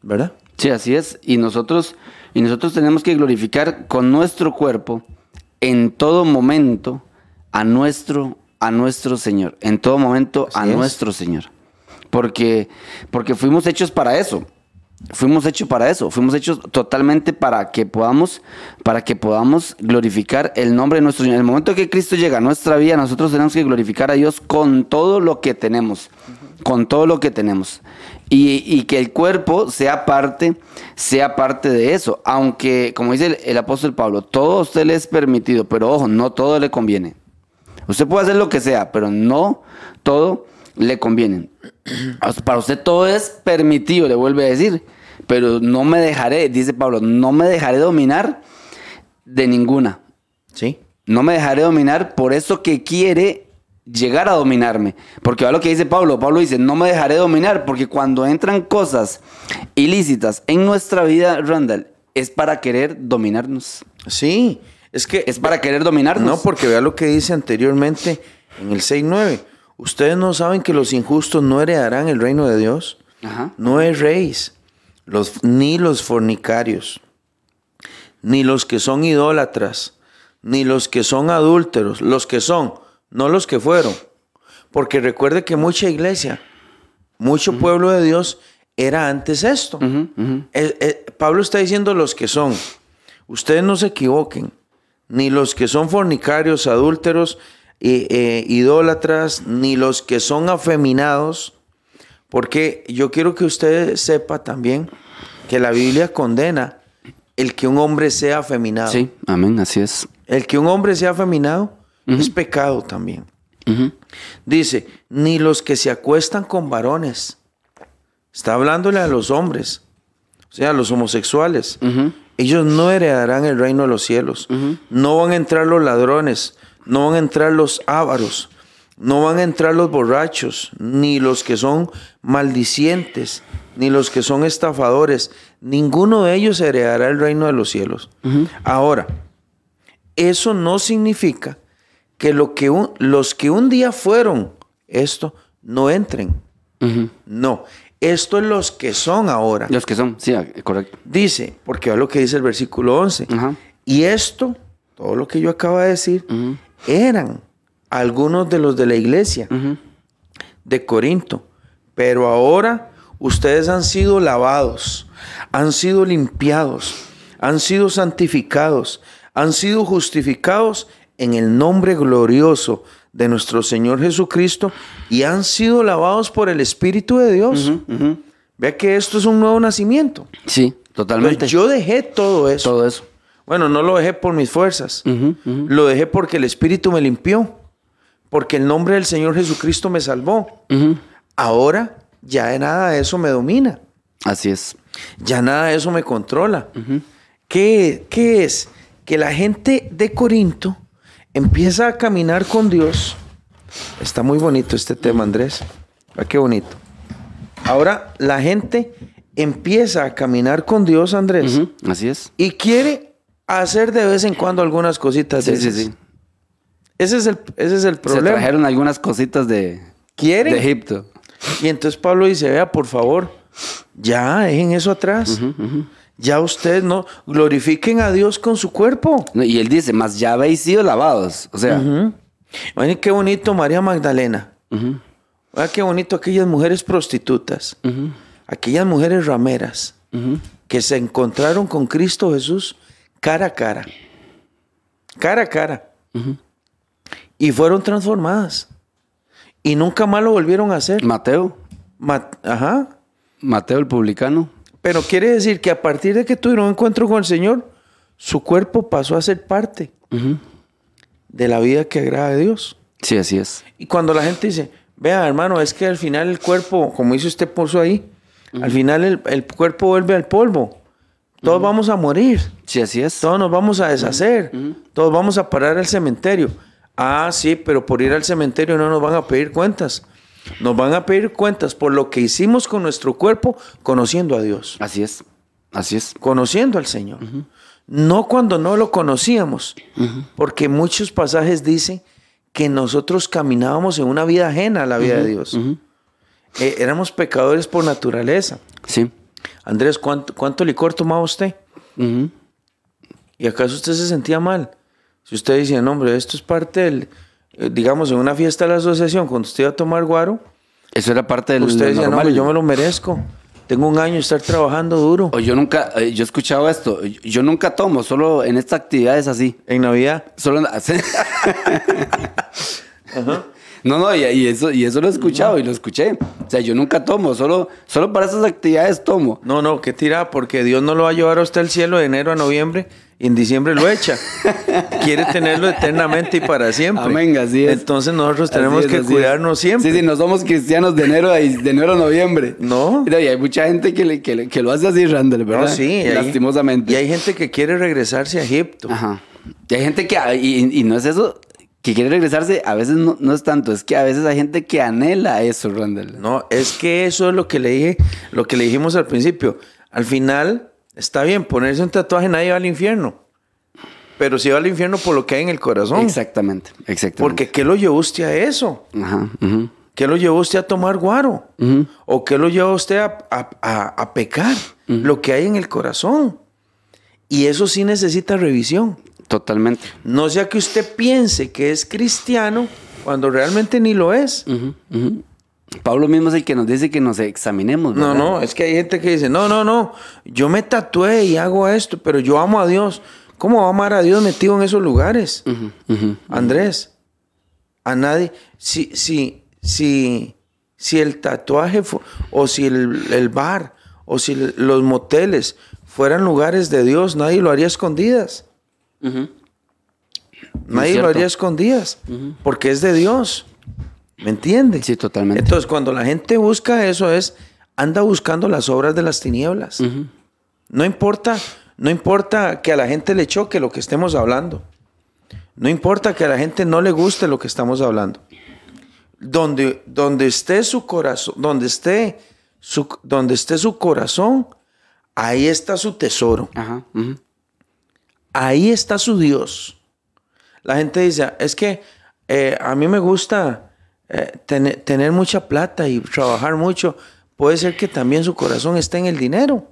¿Verdad? Sí, así es. Y nosotros, y nosotros tenemos que glorificar con nuestro cuerpo en todo momento a nuestro, a nuestro Señor. En todo momento a es. nuestro Señor. Porque, porque fuimos hechos para eso. Fuimos hechos para eso. Fuimos hechos totalmente para que podamos, para que podamos glorificar el nombre de nuestro Señor. En el momento que Cristo llega a nuestra vida, nosotros tenemos que glorificar a Dios con todo lo que tenemos. Con todo lo que tenemos. Y, que el cuerpo sea parte, sea parte de eso. Aunque, como dice el, el apóstol Pablo, todo a usted le es permitido, pero ojo, no todo le conviene. Usted puede hacer lo que sea, pero no todo le conviene. Para usted todo es permitido, le vuelve a decir. Pero no me dejaré, dice Pablo, no me dejaré dominar de ninguna. Sí. No me dejaré dominar por eso que quiere llegar a dominarme. Porque va lo que dice Pablo. Pablo dice, no me dejaré dominar porque cuando entran cosas ilícitas en nuestra vida, Randall, es para querer dominarnos. Sí. Es que Es para querer dominarnos. No, porque vea lo que dice anteriormente en el 6.9. Ustedes no saben que los injustos no heredarán el reino de Dios. Ajá. No erréis, los, ni los fornicarios, ni los que son idólatras, ni los que son adúlteros, los que son, no los que fueron. Porque recuerde que mucha iglesia, mucho pueblo de Dios era antes esto. Eh, eh, Pablo está diciendo los que son. Ustedes no se equivoquen. Ni los que son fornicarios, adúlteros, eh, idólatras, ni los que son afeminados. Porque yo quiero que usted sepa también que la Biblia condena el que un hombre sea afeminado. Sí, amén, así es. El que un hombre sea afeminado es pecado también. Dice, ni los que se acuestan con varones. Está hablándole a los hombres, o sea, a los homosexuales. Ellos no heredarán el reino de los cielos. No van a entrar los ladrones, no van a entrar los ávaros, no van a entrar los borrachos, ni los que son maldicientes, ni los que son estafadores. Ninguno de ellos heredará el reino de los cielos. Ahora, eso no significa que, lo que un- los que un día fueron esto no entren. No, esto es los que son ahora. Los que son, sí, ah, correcto. Dice, porque es lo que dice el versículo 11. Ajá. Y esto, todo lo que yo acabo de decir. Eran algunos de los de la iglesia de Corinto. Pero ahora ustedes han sido lavados, han sido limpiados, han sido santificados, han sido justificados en el nombre glorioso de nuestro Señor Jesucristo y han sido lavados por el Espíritu de Dios. Vea que esto es un nuevo nacimiento. Sí, totalmente. Yo dejé todo eso. Todo eso. Bueno, no lo dejé por mis fuerzas. Lo dejé porque el Espíritu me limpió. Porque el nombre del Señor Jesucristo me salvó. Ahora ya nada de eso me domina. Así es. Ya nada de eso me controla. ¿Qué, qué es? Que la gente de Corinto empieza a caminar con Dios. Está muy bonito este tema, Andrés. Vea qué bonito. Ahora la gente empieza a caminar con Dios, Andrés. Así es. Y quiere hacer de vez en cuando algunas cositas de Sí, sí, sí. Ese es el, ese es el Se problema. trajeron algunas cositas de, ¿Quieren? de Egipto. Y entonces Pablo dice, vea, por favor, ya dejen eso atrás. Ya ustedes no glorifiquen a Dios con su cuerpo. No, Y él dice, más ya habéis sido lavados. O sea. Miren qué bonito María Magdalena. ujú, Vean qué bonito aquellas mujeres prostitutas. Aquellas mujeres rameras que se encontraron con Cristo Jesús cara a cara. Cara a cara. Y fueron transformadas. Y nunca más lo volvieron a hacer. Mateo, Ma- Ajá. Mateo el publicano. Pero quiere decir que a partir de que tuvieron un encuentro con el Señor, su cuerpo pasó a ser parte de la vida que agrada a Dios. Sí, así es. Y cuando la gente dice, vea hermano, es que al final el cuerpo, como dice usted puso ahí, al final el, el cuerpo vuelve al polvo. Todos vamos a morir, Sí, así es. todos nos vamos a deshacer, todos vamos a parar al cementerio. Ah, sí, pero por ir al cementerio no nos van a pedir cuentas. Nos van a pedir cuentas por lo que hicimos con nuestro cuerpo conociendo a Dios. Así es. Así es. conociendo al Señor. No cuando no lo conocíamos, porque muchos pasajes dicen que nosotros caminábamos en una vida ajena a la vida de Dios. Eh, éramos pecadores por naturaleza. Sí. Andrés, ¿cuánto, cuánto licor tomaba usted? ¿Y acaso usted se sentía mal? Si usted decía, no, hombre, esto es parte del, eh, digamos, en una fiesta de la asociación, cuando usted iba a tomar guaro, Eso era parte del usted decía, no, normal. hombre, yo me lo merezco. Tengo un año de estar trabajando duro O yo nunca, eh, yo he escuchado esto, yo nunca tomo, solo en estas actividades así. en Navidad. Solo en- (laughs) No, no, y, y eso, y eso lo he escuchado y lo escuché. O sea, yo nunca tomo, solo, solo para esas actividades tomo. No, no, qué tira, porque Dios no lo va a llevar a usted al cielo de enero a noviembre y en diciembre lo echa. (laughs) Quiere tenerlo eternamente y para siempre. Amén, así es. Entonces nosotros tenemos es, que cuidarnos es. siempre. Sí, sí, no somos cristianos de enero a, de enero a noviembre. No. Mira, y hay mucha gente que, le- que, le- que lo hace así, Randall, No, ¿verdad? sí, y hay- Lastimosamente. Y hay gente que quiere regresarse a Egipto. Ajá. Y hay gente que, y, y no es eso, que quiere regresarse, a veces no, no es tanto, es que a veces hay gente que anhela eso, Randall. No, es que eso es lo que le dije, lo que le dijimos al principio. Al final, está bien, ponerse un tatuaje nadie va al infierno. Pero si va al infierno por lo que hay en el corazón. Exactamente, exactamente. Porque ¿qué lo llevó usted a eso? Ajá, ¿Qué lo llevó usted a tomar guaro? ¿O qué lo lleva a usted a, a- a- a pecar? Lo que hay en el corazón. Y eso sí necesita revisión. Totalmente. No sea que usted piense que es cristiano cuando realmente ni lo es. Pablo mismo es el que nos dice que nos examinemos. No, ¿verdad? no, es que hay gente que dice, no, no, no, yo me tatué y hago esto, pero yo amo a Dios. ¿Cómo va a amar a Dios metido en esos lugares? Andrés, a nadie, si, si, si, si el tatuaje fu- o si el, el bar o si los moteles fueran lugares de Dios, nadie lo haría a Nadie lo haría escondidas porque es de Dios. ¿Me entiende? Sí, totalmente. Entonces, cuando la gente busca eso es, anda buscando las obras de las tinieblas. No importa, no importa que a la gente le choque lo que estemos hablando. No importa que a la gente no le guste lo que estamos hablando. Donde, donde esté su corazón, donde esté su, donde esté su corazón, ahí está su tesoro. Ajá. Ahí está su Dios. La gente dice, es que eh, a mí me gusta eh, tener, tener mucha plata y trabajar mucho. Puede ser que también su corazón esté en el dinero.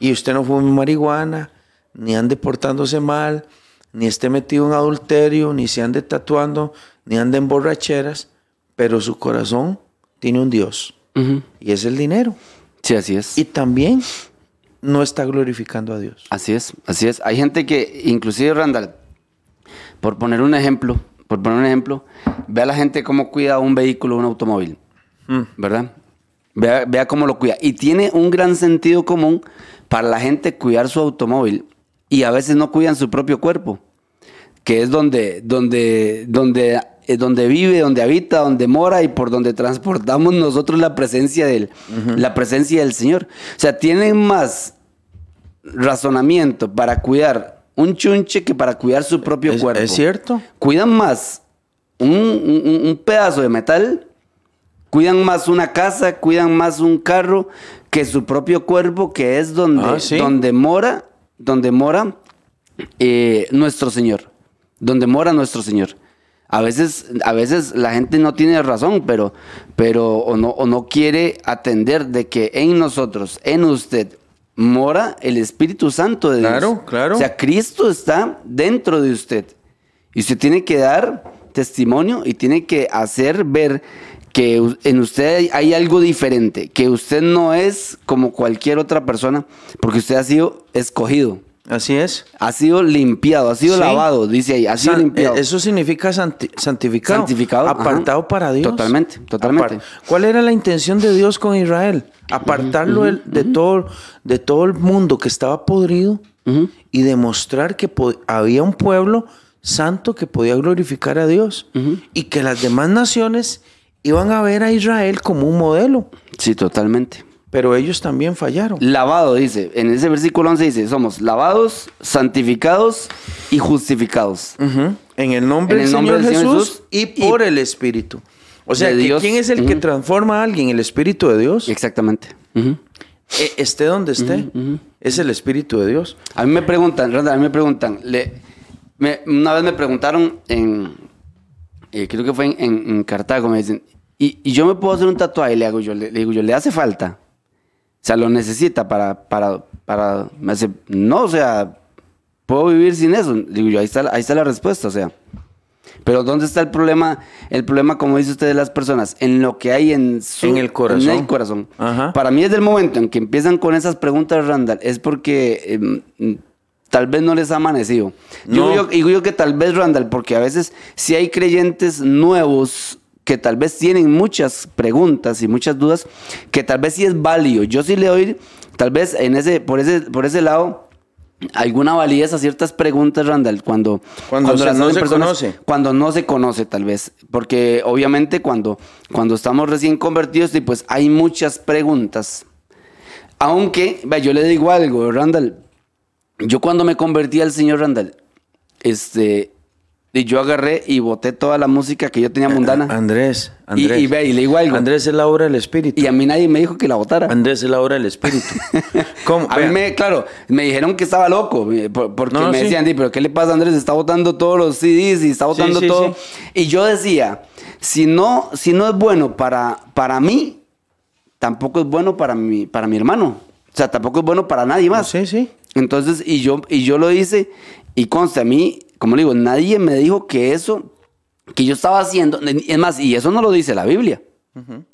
Y usted no fume marihuana, ni ande portándose mal, ni esté metido en adulterio, ni se ande tatuando, ni ande en borracheras, pero su corazón tiene un Dios y es el dinero. Sí, así es. Y también no está glorificando a Dios. Así es, así es. Hay gente que, inclusive Randall, por poner un ejemplo, por poner un ejemplo, ve a la gente cómo cuida un vehículo, un automóvil, Mm. ¿verdad? Vea, vea cómo lo cuida. Y tiene un gran sentido común para la gente cuidar su automóvil y a veces no cuidan su propio cuerpo, que es donde, donde, donde, eh, donde vive, donde habita, donde mora y por donde transportamos nosotros la presencia del, la presencia del Señor. O sea, tienen más razonamiento para cuidar un chunche que para cuidar su propio ¿Es, cuerpo. es cierto? Cuidan más un, un- un pedazo de metal, cuidan más una casa, cuidan más un carro que su propio cuerpo, que es donde, Ah, sí. donde mora, donde mora eh, nuestro Señor. Donde mora nuestro Señor. A veces, a veces la gente no tiene razón, pero, pero o, no, o no quiere atender de que en nosotros, en usted, mora el Espíritu Santo de Dios. Claro, claro. O sea, Cristo está dentro de usted. Y usted tiene que dar testimonio y tiene que hacer ver que en usted hay algo diferente, que usted no es como cualquier otra persona, porque usted ha sido escogido, Así es. ha sido limpiado, ha sido Sí. lavado, dice ahí, ha sido San- limpiado. eh, Eso significa santi- santificado. Santificado, Apartado ajá. para Dios. Totalmente, totalmente. ¿Cuál era la intención de Dios con Israel? Apartarlo de, todo, de todo el mundo que estaba podrido y demostrar que había un pueblo santo que podía glorificar a Dios y que las demás naciones iban a ver a Israel como un modelo, Sí, totalmente. Pero ellos también fallaron. Lavado, dice, en ese versículo 11 dice, somos lavados, santificados y justificados. En el nombre, En el del, nombre Señor del Señor Jesús, Jesús y y por el Espíritu. O sea, que. ¿quién es el que transforma a alguien? El Espíritu de Dios. Exactamente. Eh, esté donde esté, es el Espíritu de Dios. A mí me preguntan, Randa, a mí me preguntan, le- me- una vez me preguntaron en, eh, creo que fue en, en- en Cartago, me dicen, ¿y, y yo me puedo hacer un tatuaje? Le hago yo, le, le digo yo, ¿le hace falta? O sea, ¿lo necesita para, para, para, me hace, no, o sea, ¿puedo vivir sin eso? Digo yo, ahí está, ahí está la respuesta, o sea. Pero ¿dónde está el problema? El problema, como dice usted, de las personas, en lo que hay en su... En el corazón. En el corazón. Ajá. Para mí, desde el momento en que empiezan con esas preguntas, Randall, es porque em, tal vez no les ha amanecido. Yo digo, digo yo que tal vez, Randall, porque a veces si hay creyentes nuevos que tal vez tienen muchas preguntas y muchas dudas, que tal vez sí es válido. Yo sí le doy, tal vez en ese, por ese, por ese lado, alguna validez a ciertas preguntas, Randall, cuando, Cuando se- las no se conoce. Cuando no se conoce, tal vez. Porque obviamente cuando, cuando estamos recién convertidos, pues hay muchas preguntas. Aunque, yo le digo algo, Randall. Yo cuando me convertí al señor Randall, este, y yo agarré y boté toda la música que yo tenía mundana. Andrés, Y- Andrés. y ve, y le digo algo. Andrés es la obra del Espíritu. Y a mí nadie me dijo que la botara. Andrés es la obra del Espíritu. (laughs) ¿Cómo? A mí me, claro, me dijeron que estaba loco, eh, por- porque No, me sí. decían, "Di, pero ¿qué le pasa a Andrés? Está botando todos los CDs y está botando sí, todo. sí. Y yo decía, si no, si no es bueno para, para mí, tampoco es bueno para mi, para mi hermano. O sea, tampoco es bueno para nadie más. Sí, sí. Entonces, y yo, y yo lo hice, y conste, a mí, como le digo, nadie me dijo que eso que yo estaba haciendo, es más, y eso no lo dice la Biblia.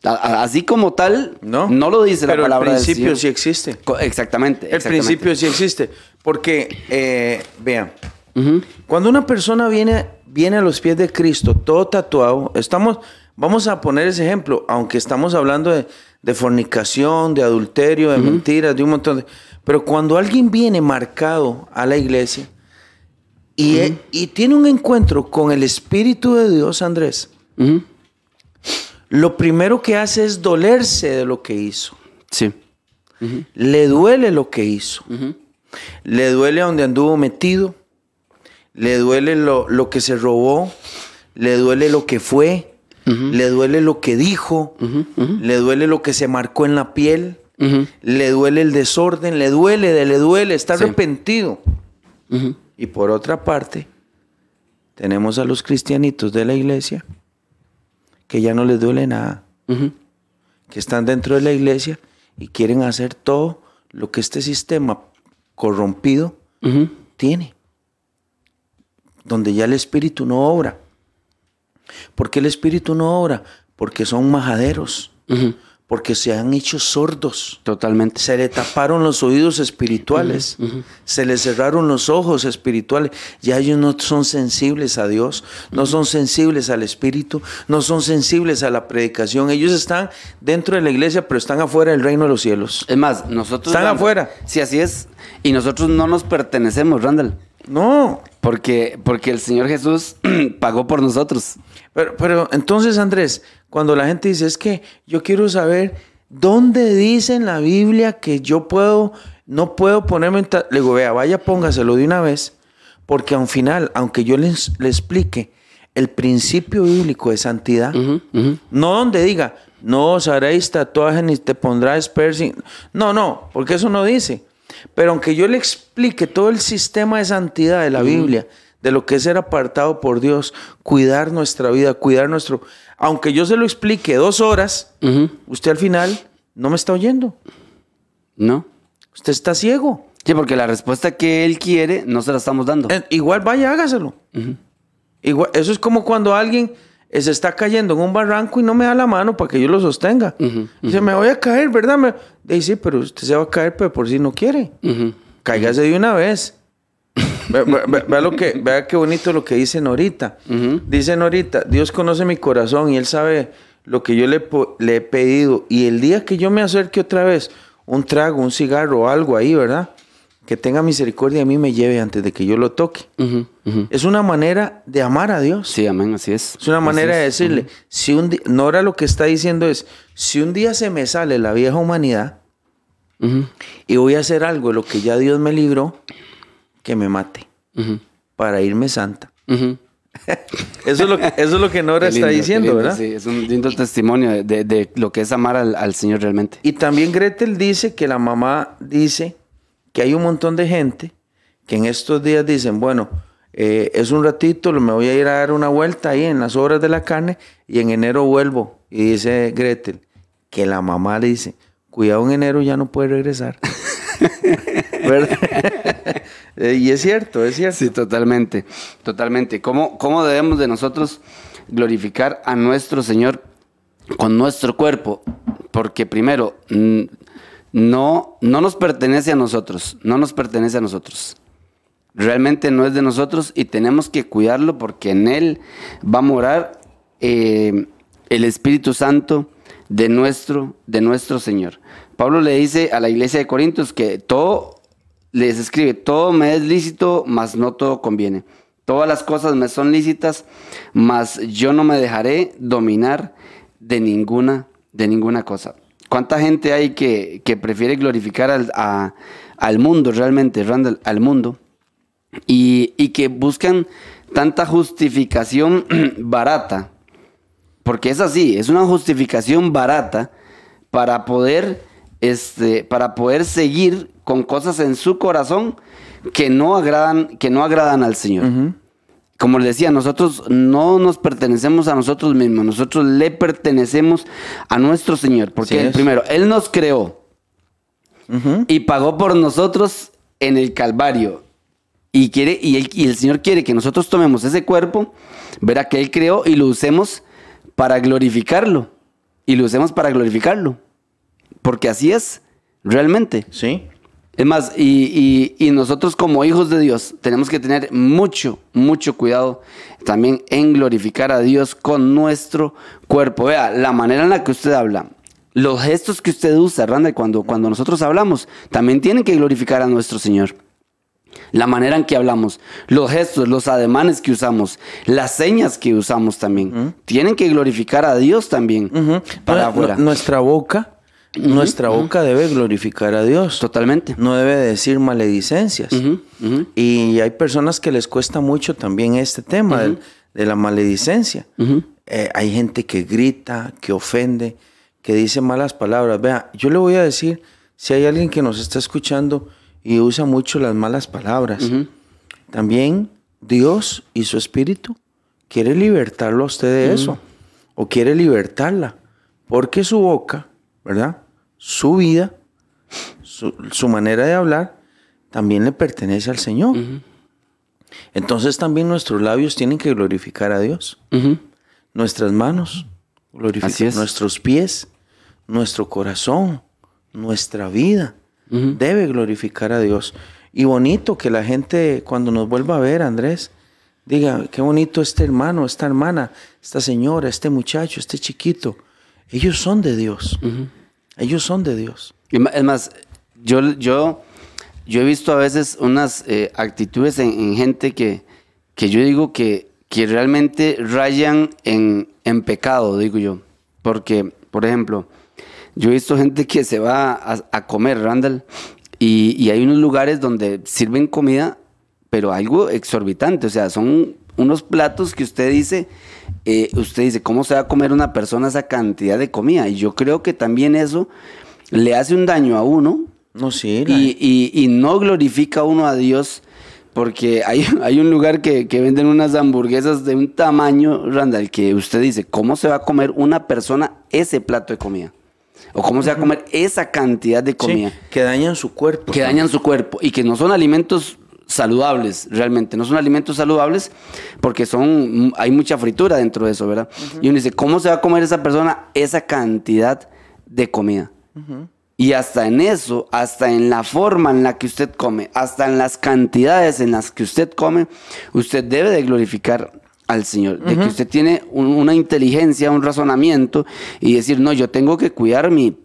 A- a- así como tal, No. no, lo dice Pero la palabra el del principio Señor. sí existe. Exactamente. El principio sí existe. Porque, eh, vean, cuando una persona viene, viene a los pies de Cristo, todo tatuado, estamos, vamos a poner ese ejemplo, aunque estamos hablando de, de fornicación, de adulterio, de mentiras, de un montón de... Pero cuando alguien viene marcado a la iglesia y, eh, y tiene un encuentro con el Espíritu de Dios, Andrés, lo primero que hace es dolerse de lo que hizo. Sí. Le duele lo que hizo. Le duele a donde anduvo metido. Le duele lo, lo que se robó. Le duele lo que fue. Le duele lo que dijo. Le duele lo que se marcó en la piel. Le duele el desorden. Le duele, le duele. Está Sí. arrepentido. Y por otra parte, tenemos a los cristianitos de la iglesia que ya no les duele nada. Que están dentro de la iglesia y quieren hacer todo lo que este sistema corrompido tiene, donde ya el espíritu no obra. ¿Por qué el espíritu no obra? Porque son majaderos. Porque se han hecho sordos. Totalmente. Se le taparon los oídos espirituales, se le cerraron los ojos espirituales. Ya ellos no son sensibles a Dios, no son sensibles al Espíritu, no son sensibles a la predicación. Ellos están dentro de la iglesia, pero están afuera del reino de los cielos. Es más, nosotros... Están Randall, afuera. Sí, así es. Y nosotros no nos pertenecemos, Randall. No, Porque, porque el Señor Jesús (clears throat) pagó por nosotros. pero, pero entonces Andrés, cuando la gente dice es que yo quiero saber dónde dice en la Biblia que yo puedo, no puedo ponerme en... ta-?" Le digo, vea, vaya, póngaselo de una vez, porque al final, aunque yo les, le explique el principio bíblico de santidad, no donde diga, no os haréis tatuaje ni te pondrás piercing. No, no, porque eso no dice. Pero aunque yo le explique todo el sistema de santidad de la Biblia, de lo que es ser apartado por Dios, cuidar nuestra vida, cuidar nuestro... Aunque yo se lo explique dos horas, usted al final no me está oyendo. ¿No? Usted está ciego. Sí, porque la respuesta que él quiere no se la estamos dando. Eh, igual vaya, hágaselo. Igual, eso es como cuando alguien eh, se está cayendo en un barranco y no me da la mano para que yo lo sostenga. Dice, me voy a caer, ¿verdad? Me... Dice, pero usted se va a caer, pero por si no quiere. Cáigase de una vez. Ve- ve- ve- Vea, lo que, vea qué bonito lo que dice Norita. Ujú. Dice Norita, Dios conoce mi corazón y Él sabe lo que yo le, le he pedido. Y el día que yo me acerque otra vez, un trago, un cigarro o algo ahí, ¿verdad? Que tenga misericordia de mí me lleve antes de que yo lo toque. Es una manera de amar a Dios. Sí, amén, así es. Es una Así manera de decirle, si un día, Nora lo que está diciendo es, si un día se me sale la vieja humanidad y voy a hacer algo de lo que ya Dios me libró, que me mate para irme santa. (laughs) Eso es lo que, eso es lo que Nora lindo, está diciendo, lindo, ¿verdad? Sí, es un lindo testimonio de, de- de lo que es amar al, al Señor realmente. Y también Gretel dice que la mamá dice que hay un montón de gente que en estos días dicen, bueno, eh, es un ratito, me voy a ir a dar una vuelta ahí en las obras de la carne y en enero vuelvo. Y dice Gretel que la mamá le dice, cuidado en enero ya no puede regresar. (laughs) ¿Verdad? Eh, y es cierto, es cierto. Sí, totalmente, totalmente. ¿Cómo, ¿Cómo debemos de nosotros glorificar a nuestro Señor con nuestro cuerpo? Porque primero, no, no nos pertenece a nosotros, no nos pertenece a nosotros. Realmente no es de nosotros y tenemos que cuidarlo porque en Él va a morar eh, el Espíritu Santo de nuestro, de nuestro Señor. Pablo le dice a la iglesia de Corintios que todo les escribe, todo me es lícito, mas no todo conviene. Todas las cosas me son lícitas, mas yo no me dejaré dominar de ninguna, de ninguna cosa. ¿Cuánta gente hay que, que prefiere glorificar al, al mundo realmente, Randall, al mundo? Y, y que buscan tanta justificación (clears throat) barata, porque es así, es una justificación barata para poder, este, para poder seguir con cosas en su corazón que no agradan, que no agradan al Señor. Como les decía, nosotros no nos pertenecemos a nosotros mismos, nosotros le pertenecemos a nuestro Señor, porque primero, Él nos creó y pagó por nosotros en el Calvario. Y, quiere, y, el, y el Señor quiere que nosotros tomemos ese cuerpo, verá que Él creó y lo usemos para glorificarlo. Y lo usemos para glorificarlo. Porque así es, realmente. Sí. Es más, y, y- y nosotros como hijos de Dios tenemos que tener mucho, mucho cuidado también en glorificar a Dios con nuestro cuerpo. Vea, la manera en la que usted habla, los gestos que usted usa, Randa, cuando, cuando nosotros hablamos, también tienen que glorificar a nuestro Señor. La manera en que hablamos, los gestos, los ademanes que usamos, las señas que usamos también, tienen que glorificar a Dios también para afuera. Nuestra boca, nuestra boca debe glorificar a Dios. Totalmente. No debe decir maledicencias. Y hay personas que les cuesta mucho también este tema del- de la maledicencia. Eh, hay gente que grita, que ofende, que dice malas palabras. Vea, yo le voy a decir, si hay alguien que nos está escuchando y usa mucho las malas palabras, también Dios y su espíritu quiere libertarlo a usted de eso, o quiere libertarla, porque su boca, ¿verdad? Su vida, su, su manera de hablar, también le pertenece al Señor. Entonces también nuestros labios tienen que glorificar a Dios, nuestras manos, nuestros pies, nuestro corazón, nuestra vida, debe glorificar a Dios. Y bonito que la gente cuando nos vuelva a ver, Andrés, diga, qué bonito este hermano, esta hermana, esta señora, este muchacho, este chiquito. Ellos son de Dios. Ellos son de Dios. Es más, yo, yo, yo he visto a veces unas eh, actitudes en, en gente que, que yo digo que, que realmente rayan en, en pecado, digo yo. Porque, por ejemplo, yo he visto gente que se va a, a comer, Randall, y, y hay unos lugares donde sirven comida, pero algo exorbitante. O sea, son unos platos que usted dice, eh, usted dice, ¿cómo se va a comer una persona esa cantidad de comida? Y yo creo que también eso le hace un daño a uno No, sí. la- y, y- y no glorifica uno a Dios Porque hay, (laughs) hay un lugar que, que venden unas hamburguesas de un tamaño, Randall, que usted dice, ¿cómo se va a comer una persona ese plato de comida? O cómo se va a comer esa cantidad de comida. Sí, que dañan su cuerpo. que dañan su cuerpo y que no son alimentos saludables realmente, no son alimentos saludables porque son hay mucha fritura dentro de eso, ¿verdad? Y uno dice, ¿cómo se va a comer esa persona esa cantidad de comida? Y hasta en eso, hasta en la forma en la que usted come, hasta en las cantidades en las que usted come, usted debe de glorificar al Señor, de que usted tiene un- una inteligencia, un razonamiento y decir, no, yo tengo que cuidar mi,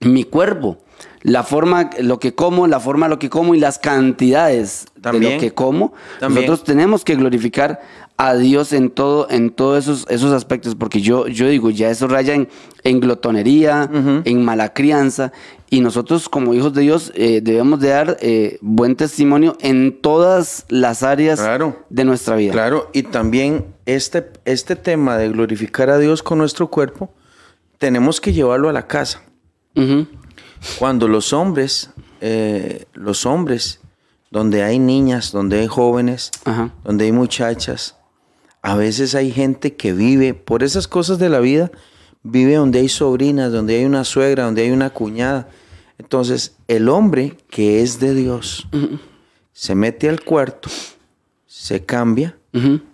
mi cuerpo, la forma, lo que como, la forma de lo que como y las cantidades de También. lo que como. También. Nosotros tenemos que glorificar a Dios en todo, en todos esos, esos aspectos, porque yo, yo digo, ya eso raya en, en glotonería, en mala crianza, y nosotros como hijos de Dios eh, debemos de dar eh, buen testimonio en todas las áreas Claro. de nuestra vida. Claro, y también este, este tema de glorificar a Dios con nuestro cuerpo, tenemos que llevarlo a la casa. Cuando los hombres, eh, los hombres, donde hay niñas, donde hay jóvenes, Ajá. donde hay muchachas, a veces hay gente que vive, por esas cosas de la vida, vive donde hay sobrinas, donde hay una suegra, donde hay una cuñada. Entonces, el hombre que es de Dios se mete al cuarto, se cambia,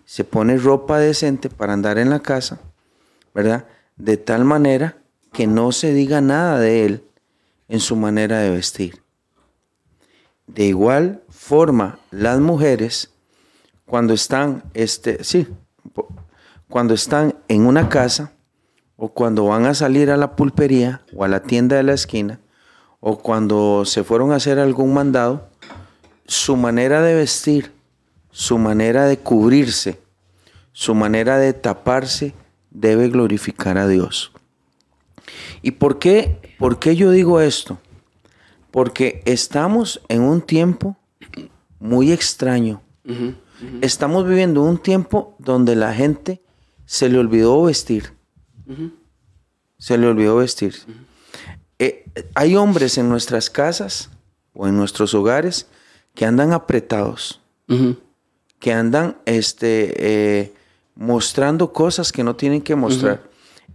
se pone ropa decente para andar en la casa, ¿verdad? De tal manera que no se diga nada de él en su manera de vestir. De igual forma, las mujeres, cuando están, este, sí, cuando están en una casa, o cuando van a salir a la pulpería o a la tienda de la esquina, o cuando se fueron a hacer algún mandado, su manera de vestir, su manera de cubrirse, su manera de taparse, debe glorificar a Dios. ¿Y por qué, por qué yo digo esto? Porque estamos en un tiempo muy extraño. Estamos viviendo un tiempo donde la gente se le olvidó vestir. Se le olvidó vestir. Eh, hay hombres en nuestras casas o en nuestros hogares que andan apretados, que andan este, eh, mostrando cosas que no tienen que mostrar.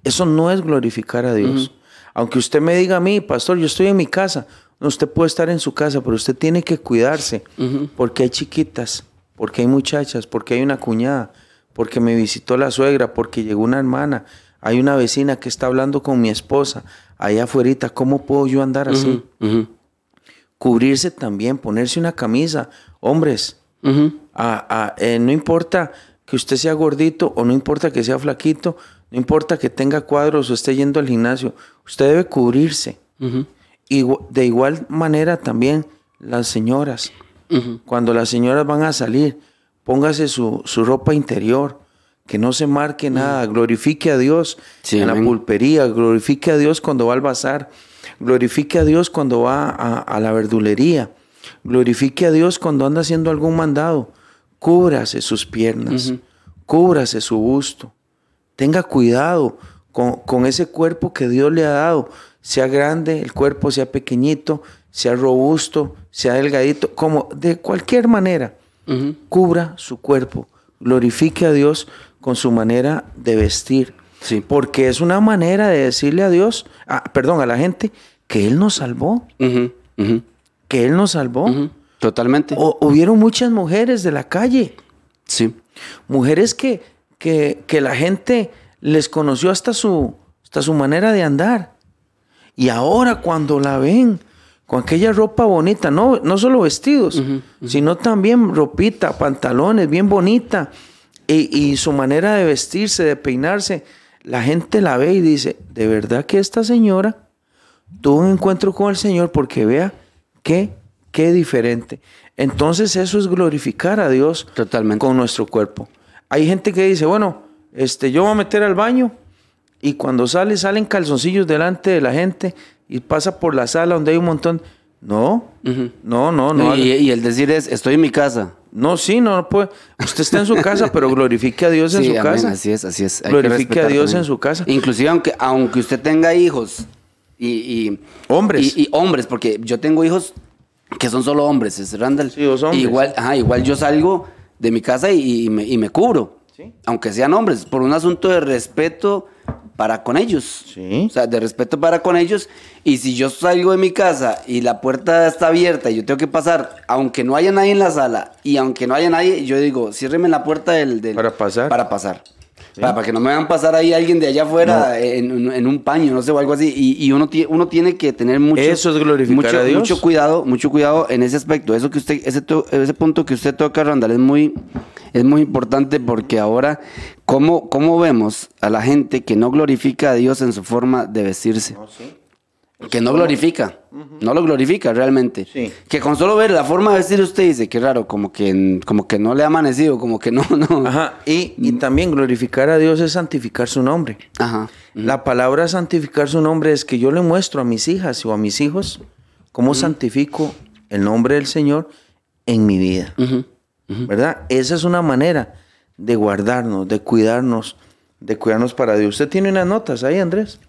Eso no es glorificar a Dios. Aunque usted me diga a mí, pastor, yo estoy en mi casa. Usted puede estar en su casa, pero usted tiene que cuidarse. Porque hay chiquitas, porque hay muchachas, porque hay una cuñada, porque me visitó la suegra, porque llegó una hermana. Hay una vecina que está hablando con mi esposa allá afuera. ¿Cómo puedo yo andar así? Cubrirse también, ponerse una camisa. Hombres, Ujú. a- a- eh, no importa que usted sea gordito o no importa que sea flaquito, no importa que tenga cuadros o esté yendo al gimnasio, usted debe cubrirse. Igu- de igual manera también las señoras. Cuando las señoras van a salir, póngase su, su ropa interior, que no se marque nada, glorifique a Dios Sí, en la pulpería, glorifique a Dios cuando va al bazar, glorifique a Dios cuando va a, a la verdulería, glorifique a Dios cuando anda haciendo algún mandado, cúbrase sus piernas, cúbrase su busto, tenga cuidado con, con ese cuerpo que Dios le ha dado, sea grande, el cuerpo sea pequeñito, sea robusto, sea delgadito, como de cualquier manera, cubra su cuerpo, glorifique a Dios con su manera de vestir. Sí. Porque es una manera de decirle a Dios, ah, perdón, a la gente, que Él nos salvó, que Él nos salvó. Totalmente. O- hubieron muchas mujeres de la calle, Sí. mujeres que, que, que la gente les conoció hasta su, hasta su manera de andar. Y ahora cuando la ven con aquella ropa bonita, no, no solo vestidos, sino también ropita, pantalones, bien bonita, y, y su manera de vestirse, de peinarse, la gente la ve y dice, de verdad que esta señora tuvo un encuentro con el Señor porque vea qué, qué diferente. Entonces eso es glorificar a Dios Totalmente. con nuestro cuerpo. Hay gente que dice, bueno, este, yo voy a meter al baño y cuando sale, salen calzoncillos delante de la gente y pasa por la sala donde hay un montón. No, no, no, no. y, y el decir es, estoy en mi casa. No, sí, no, no puede. Usted está en su casa, pero glorifique a Dios en su amén, casa. Así es, así es. Hay Glorifique a Dios también. en su casa. Inclusive aunque, aunque usted tenga hijos y, y- Hombres. Y, y hombres, porque yo tengo hijos que son solo hombres, es Randall. Sí, dos hombres. Igual, ajá, igual yo salgo de mi casa y, y me, y me cubro, Sí. aunque sean hombres, por un asunto de respeto para con ellos. Sí. O sea, de respeto para con ellos. Y si yo salgo de mi casa y la puerta está abierta y yo tengo que pasar, aunque no haya nadie en la sala y aunque no haya nadie, yo digo, ciérreme la puerta del... del- Para pasar. Para pasar. Para, para que no me vean pasar ahí alguien de allá afuera en, en- en un paño, no sé, o algo así. Y, y uno, uno tiene que tener mucho... Eso es glorificar mucho, a Dios. Mucho cuidado, mucho cuidado en ese aspecto. Eso que usted, ese, to- ese punto que usted toca, Randall, es muy, es muy importante porque ahora, ¿cómo, ¿cómo vemos a la gente que no glorifica a Dios en su forma de vestirse? Que no glorifica, no lo glorifica realmente. Sí. Que con solo ver la forma de vestir usted dice, qué raro, como que, como que no le ha amanecido, como que no, (laughs) no. Ajá. Y, y también glorificar a Dios es santificar su nombre. Ajá. La palabra santificar su nombre es que yo le muestro a mis hijas o a mis hijos cómo santifico el nombre del Señor en mi vida. ¿Verdad? Esa es una manera de guardarnos, de cuidarnos, de cuidarnos para Dios. Usted tiene unas notas ahí, Andrés.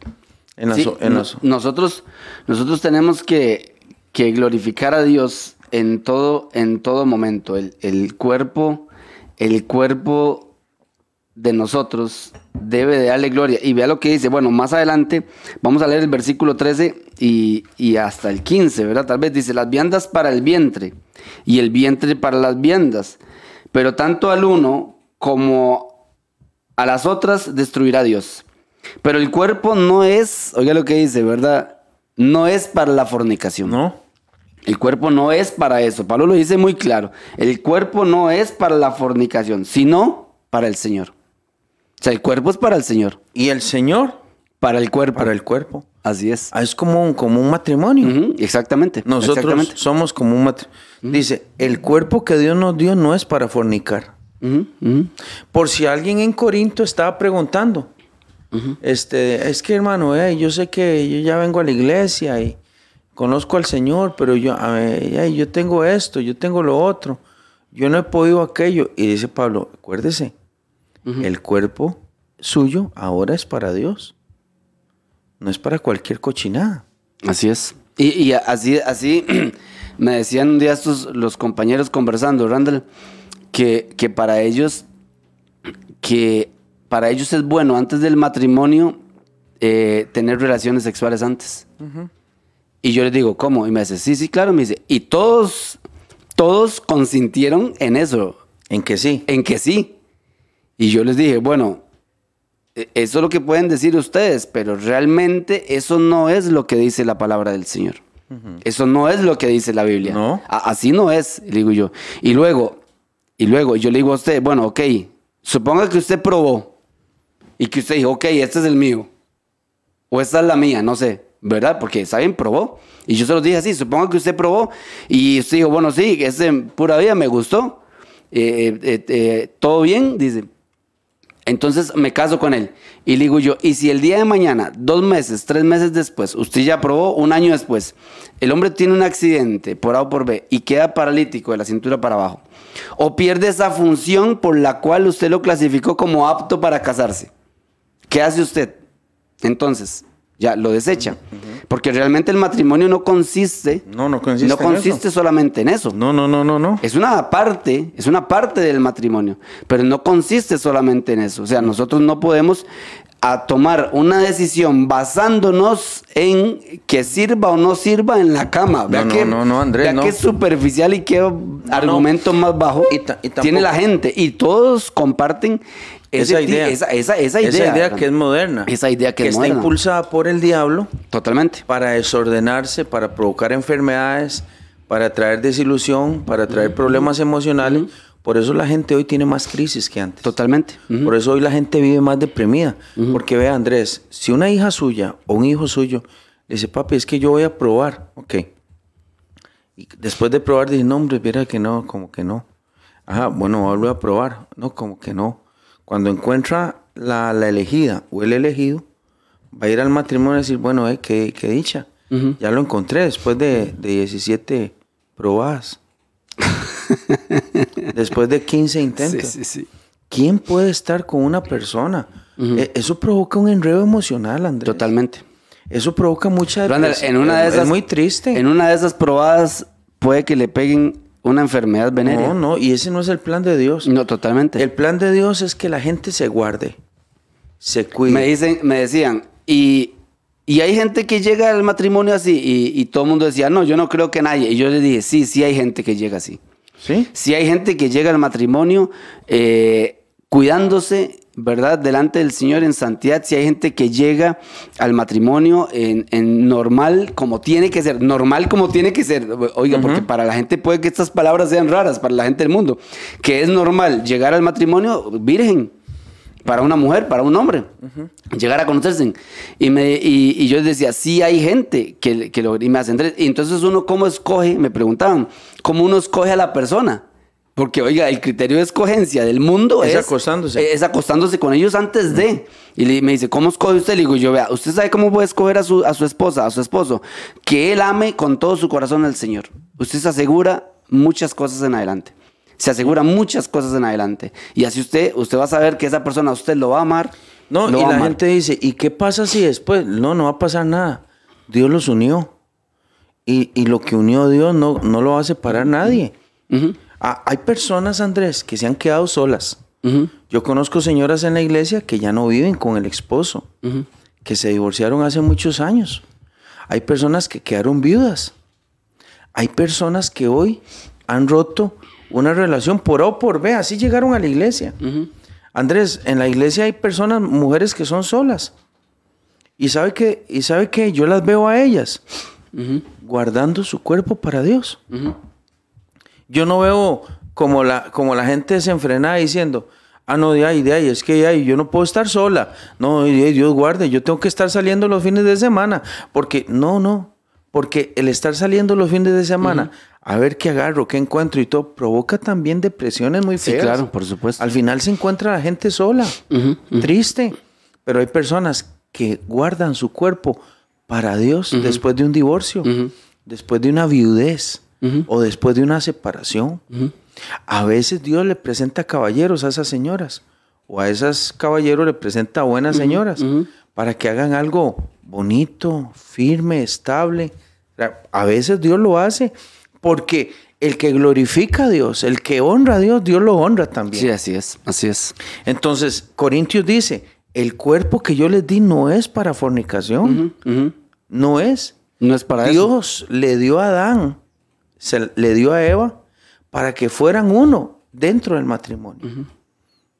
En las, Sí, en no- las- nosotros, nosotros tenemos que, que glorificar a Dios en todo, en todo momento. El, el cuerpo, el cuerpo de nosotros debe de darle gloria. Y vea lo que dice. Bueno, más adelante vamos a leer el versículo 13 y, y hasta el 15, ¿verdad? Tal vez dice, las viandas para el vientre y el vientre para las viandas. Pero tanto al uno como a las otras destruirá Dios. Pero el cuerpo no es, oiga lo que dice, ¿verdad? No es para la fornicación. ¿No? El cuerpo no es para eso. Pablo lo dice muy claro. El cuerpo no es para la fornicación, sino para el Señor. O sea, el cuerpo es para el Señor, Y el Señor para el cuerpo. para el cuerpo. Así es. Ah, Es como un, como un matrimonio. Exactamente. Nosotros exactamente. somos como un matrimonio. Dice, el cuerpo que Dios nos dio no es para fornicar. Por si alguien en Corinto estaba preguntando, este, es que hermano, eh, yo sé que yo ya vengo a la iglesia y conozco al Señor, pero yo, a ver, ay, yo tengo esto, yo tengo lo otro, yo no he podido aquello. Y dice Pablo, acuérdese, el cuerpo suyo ahora es para Dios, no es para cualquier cochinada. Así es. Y, y así, así (clears throat) me decían un día estos los compañeros conversando, Randall, que, que para ellos, que para ellos es bueno antes del matrimonio eh, tener relaciones sexuales antes. Y yo les digo, ¿cómo? Y me dice, sí, sí, claro, me dice. Y todos, todos consintieron en eso, En que sí. en que sí. Y yo les dije, bueno, e- eso es lo que pueden decir ustedes, pero realmente eso no es lo que dice la palabra del Señor. Eso no es lo que dice la Biblia. No. Así no es, le digo yo. Y luego, y luego yo le digo a usted, bueno, ok, suponga que usted probó y que usted dijo, ok, este es el mío. O esta es la mía, no sé, ¿verdad? Porque está bien, probó. Y yo se lo dije así, supongo que usted probó y usted dijo, bueno, sí, ese pura vida me gustó. Eh, eh, eh, todo bien, dice. Entonces me caso con él. Y le digo yo, y si el día de mañana, dos meses, tres meses después, usted ya probó, un año después, el hombre tiene un accidente por A o por B y queda paralítico de la cintura para abajo, o pierde esa función por la cual usted lo clasificó como apto para casarse, ¿qué hace usted? Entonces, ya lo desecha. Porque realmente el matrimonio no consiste, No, no consiste no consiste solamente en eso. No, no, no, no, no. Es una parte, es una parte del matrimonio, pero no consiste solamente en eso. O sea, nosotros no podemos a tomar una decisión basándonos en que sirva o no sirva en la cama. Vea No, no, que, no, no, Andrés, vea no. qué superficial y qué argumento más bajo Y y tiene la gente. Y todos comparten ese esa idea. esa, esa- esa idea. Esa idea que es moderna. Esa idea que es está moderna. impulsada por el diablo Totalmente. para desordenarse, para provocar enfermedades, para traer desilusión, para traer problemas emocionales. Por eso la gente hoy tiene más crisis que antes. Totalmente. Por eso hoy la gente vive más deprimida. Porque vea, Andrés, si una hija suya o un hijo suyo le dice, papi, es que yo voy a probar, ok. Y después de probar, dice, no, hombre, mira que no, como que no. Ajá, bueno, vuelve a probar. No, como que no. Cuando encuentra la, la elegida o el elegido, va a ir al matrimonio y decir, bueno, eh, qué, qué dicha. Ya lo encontré después de, de 17 probadas. (laughs) después de 15 intentos. Sí, sí, sí. ¿Quién puede estar con una persona? Eh, Eso provoca un enredo emocional, Andrés. Totalmente. Eso provoca mucha depresión. en una de Es- esas. Es muy triste. En una de esas probadas puede que le peguen una enfermedad venérea. No, no, y ese no es el plan de Dios. No, totalmente. El plan de Dios es que la gente se guarde, se cuide. Me dicen, me decían, y, y hay gente que llega al matrimonio así, y, y todo el mundo decía, no, yo no creo que nadie. Y yo les dije, sí, sí hay gente que llega así. ¿Sí? Sí hay gente que llega al matrimonio eh, cuidándose, ¿verdad? Delante del Señor en santidad. Sí hay gente que llega al matrimonio en, en normal como tiene que ser. Normal como tiene que ser. Oiga, porque para la gente puede que estas palabras sean raras, para la gente del mundo. Que es normal llegar al matrimonio virgen. Para una mujer, para un hombre. Llegar a conocerse. Y, me, y, y yo les decía, sí hay gente que, que lo... Y me hacen... Y entonces uno, ¿cómo escoge? Me preguntaban, ¿cómo uno escoge a la persona? Porque, oiga, el criterio de escogencia del mundo Es es... acostándose. Es acostándose con ellos antes de. Y le- me dice, ¿cómo escoge usted? Le digo, yo, vea, ¿usted sabe cómo puede escoger a su, a su esposa, a su esposo? Que él ame con todo su corazón al Señor. Usted se asegura muchas cosas en adelante. Se asegura muchas cosas en adelante. Y así usted, usted va a saber que esa persona usted lo va a amar. No, y la gente dice, ¿y qué pasa si después? No, no va a pasar nada. Dios los unió. Y, y lo que unió Dios no, no lo va a separar nadie. Ah, hay personas, Andrés, que se han quedado solas. Yo conozco señoras en la iglesia que ya no viven con el esposo, que se divorciaron hace muchos años. Hay personas que quedaron viudas. Hay personas que hoy han roto una relación por O o por B, así llegaron a la iglesia. Andrés, en la iglesia hay personas, mujeres que son solas. Y sabe que, y sabe que yo las veo a ellas guardando su cuerpo para Dios. Yo no veo como la, como la gente desenfrenada diciendo, ah, no, de ahí, de ahí, es que de ahí, yo no puedo estar sola. No, de ahí, Dios guarde, yo tengo que estar saliendo los fines de semana. Porque, no, no, porque el estar saliendo los fines de semana, a ver qué agarro, qué encuentro y todo, provoca también depresiones muy Sí, feas. claro, por supuesto. Al final se encuentra la gente sola, triste. Pero hay personas que guardan su cuerpo para Dios después de un divorcio, después de una viudez o después de una separación. A veces Dios le presenta caballeros a esas señoras o a esas caballeros le presenta buenas señoras para que hagan algo bonito, firme, estable. A veces Dios lo hace porque el que glorifica a Dios, el que honra a Dios, Dios lo honra también. Sí, así es, así es. Entonces, Corintios dice, el cuerpo que yo les di no es para fornicación, no es. No es para eso. Dios le dio a Adán, se le dio a Eva para que fueran uno dentro del matrimonio.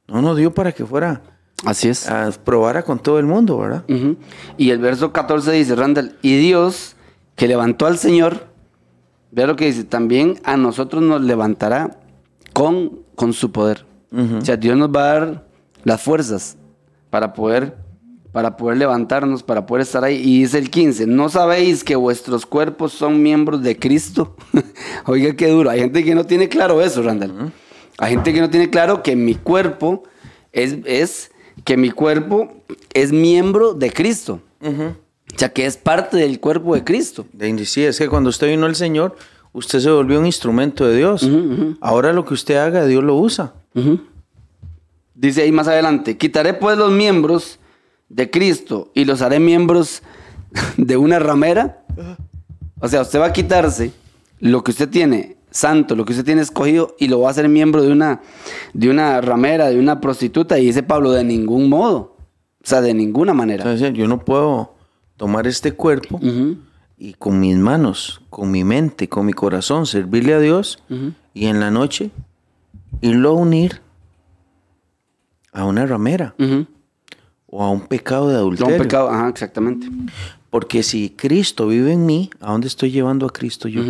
No nos dio para que fuera Así es. a probara con todo el mundo, ¿verdad? Y el verso 14 dice, Randall, y Dios que levantó al Señor, vea lo que dice, también a nosotros nos levantará con, con su poder. O sea, Dios nos va a dar las fuerzas para poder, para poder levantarnos, para poder estar ahí. Y dice el 15, ¿no sabéis que vuestros cuerpos son miembros de Cristo? (laughs) Oiga, qué duro. Hay gente que no tiene claro eso, Randall. Hay gente que no tiene claro que mi cuerpo es, es que mi cuerpo es miembro de Cristo. O sea, que es parte del cuerpo de Cristo. Sí, es que cuando usted vino al Señor, usted se volvió un instrumento de Dios. Ahora lo que usted haga, Dios lo usa. Dice ahí más adelante, quitaré pues los miembros de Cristo y los haré miembros (laughs) de una ramera. O sea, usted va a quitarse lo que usted tiene santo, lo que usted tiene escogido y lo va a hacer miembro de una, de una ramera, de una prostituta. Y dice Pablo, de ningún modo. O sea, de ninguna manera. Yo no puedo tomar este cuerpo y con mis manos, con mi mente, con mi corazón, servirle a Dios y en la noche irlo a unir a una ramera. O a un pecado de adulterio. un pecado, ajá, exactamente. Porque si Cristo vive en mí, ¿a dónde estoy llevando a Cristo yo?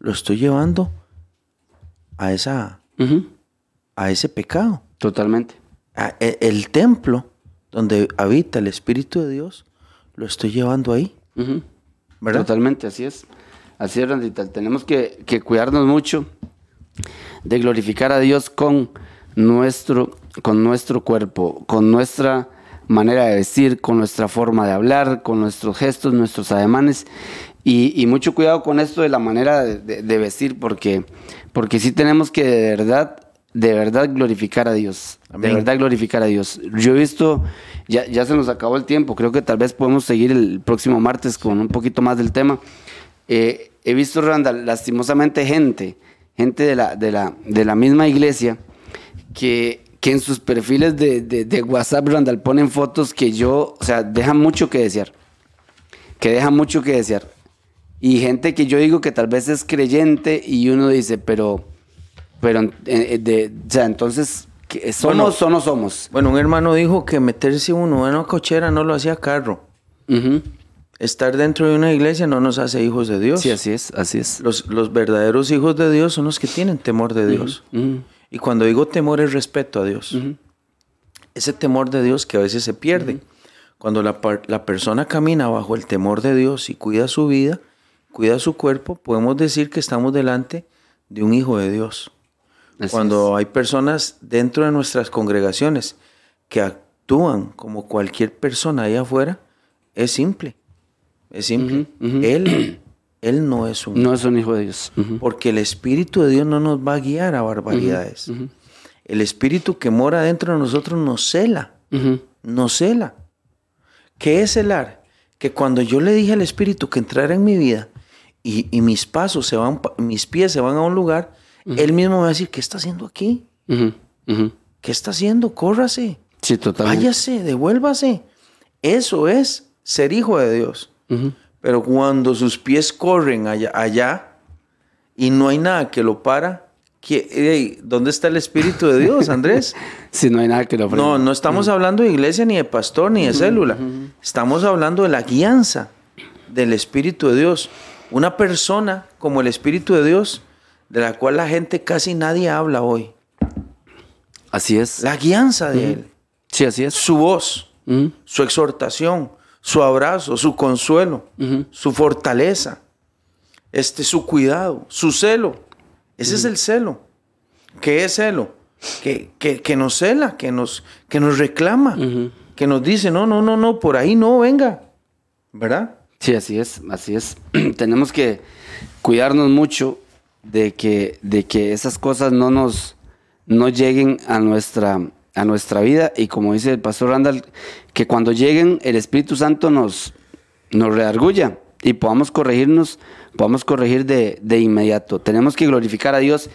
Lo estoy llevando a, esa, a ese pecado. Totalmente. A- e- el templo donde habita el Espíritu de Dios, lo estoy llevando ahí. Totalmente, así es. Así es, Randita. Tenemos que, que cuidarnos mucho de glorificar a Dios con nuestro, con nuestro cuerpo, con nuestra manera de vestir, con nuestra forma de hablar, con nuestros gestos, nuestros ademanes. Y, y mucho cuidado con esto de la manera de, de- de vestir, porque, porque sí tenemos que de verdad, de verdad glorificar a Dios. De verdad glorificar a Dios. Yo he visto, ya, ya se nos acabó el tiempo, creo que tal vez podemos seguir el próximo martes con un poquito más del tema. Eh, he visto, Randall, lastimosamente gente, gente de la, de la, de la misma iglesia, que, que en sus perfiles de, de, de WhatsApp, Randall, ponen fotos que yo, o sea, dejan mucho que desear. Que dejan mucho que desear. Y gente que yo digo que tal vez es creyente y uno dice, pero, pero, eh, eh, de, o sea, entonces, ¿qué- ¿somos o no somos? Bueno, un hermano dijo que meterse uno en una cochera no lo hacía carro. Estar dentro de una iglesia no nos hace hijos de Dios. Sí, así es, así es. Los, los verdaderos hijos de Dios son los que tienen temor de Dios. Ujú. Y cuando digo temor es respeto a Dios. Ese temor de Dios que a veces se pierde. Cuando la, la persona camina bajo el temor de Dios y cuida su vida, cuida su cuerpo, podemos decir que estamos delante de un hijo de Dios. Así Cuando hay personas dentro de nuestras congregaciones que actúan como cualquier persona allá afuera, es simple. Es simple. Él, (clears throat) él no es un No es un hijo de Dios. Porque el Espíritu de Dios no nos va a guiar a barbaridades. El Espíritu que mora dentro de nosotros nos cela, Ujú. nos cela. ¿Qué es celar? Que cuando yo le dije al Espíritu que entrara en mi vida y, y mis pasos se van, mis pies se van a un lugar, Él mismo me va a decir, ¿qué está haciendo aquí? ¿Qué está haciendo? Córrase, Sí, totalmente. váyase, devuélvase. Eso es ser hijo de Dios. Pero cuando sus pies corren allá, allá y no hay nada que lo para, ¿qué- ey, ¿dónde está el Espíritu de Dios, (laughs) Andrés? Sí, no hay nada que lo ofrezca. No, no estamos hablando de iglesia, ni de pastor, ni de célula. Estamos hablando de la guianza del Espíritu de Dios. Una persona como el Espíritu de Dios, de la cual la gente casi nadie habla hoy. Así es. La guianza de Él. Sí, así es. Su voz, su exhortación, su abrazo, su consuelo, su fortaleza, este, su cuidado, su celo. Ese es el celo. ¿Qué es celo? Que, que, que nos cela, que nos, que nos reclama, que nos dice, no, no, no, no, por ahí no, venga. ¿Verdad? Sí, así es, así es. (clears throat) Tenemos que cuidarnos mucho de que, de que esas cosas no nos no lleguen a nuestra, a nuestra vida y como dice el pastor Randall, que cuando lleguen el Espíritu Santo nos, nos redarguya y podamos corregirnos, podamos corregir de, de inmediato. Tenemos que glorificar a Dios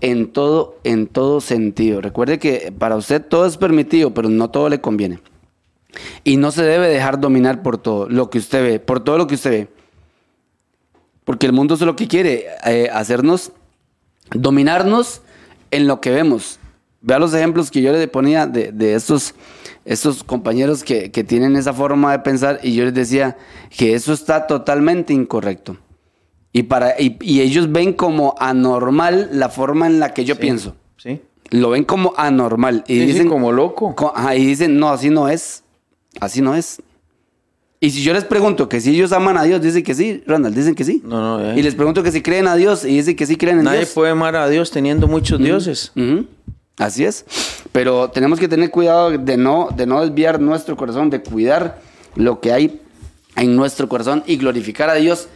en todo, en todo sentido. Recuerde que para usted todo es permitido, pero no todo le conviene. Y no se debe dejar dominar por todo lo que usted ve, por todo lo que usted ve. Porque el mundo es lo que quiere, eh, hacernos, dominarnos en lo que vemos. Vea los ejemplos que yo le ponía de, de estos, estos compañeros que, que tienen esa forma de pensar y yo les decía que eso está totalmente incorrecto. Y, para, y, y ellos ven como anormal la forma en la que yo pienso. Sí. Lo ven como anormal. Y Sí, sí, dicen, como loco. Y dicen, no, así no es. Así no es. Y si yo les pregunto que si ellos aman a Dios, dicen que sí, Ronald, dicen que sí. No, no, eh. Y les pregunto que si creen a Dios, y dicen que sí creen en Nadie Dios. puede amar a Dios teniendo muchos dioses. Así es. Pero tenemos que tener cuidado de no, de no desviar nuestro corazón, de cuidar lo que hay en nuestro corazón y glorificar a Dios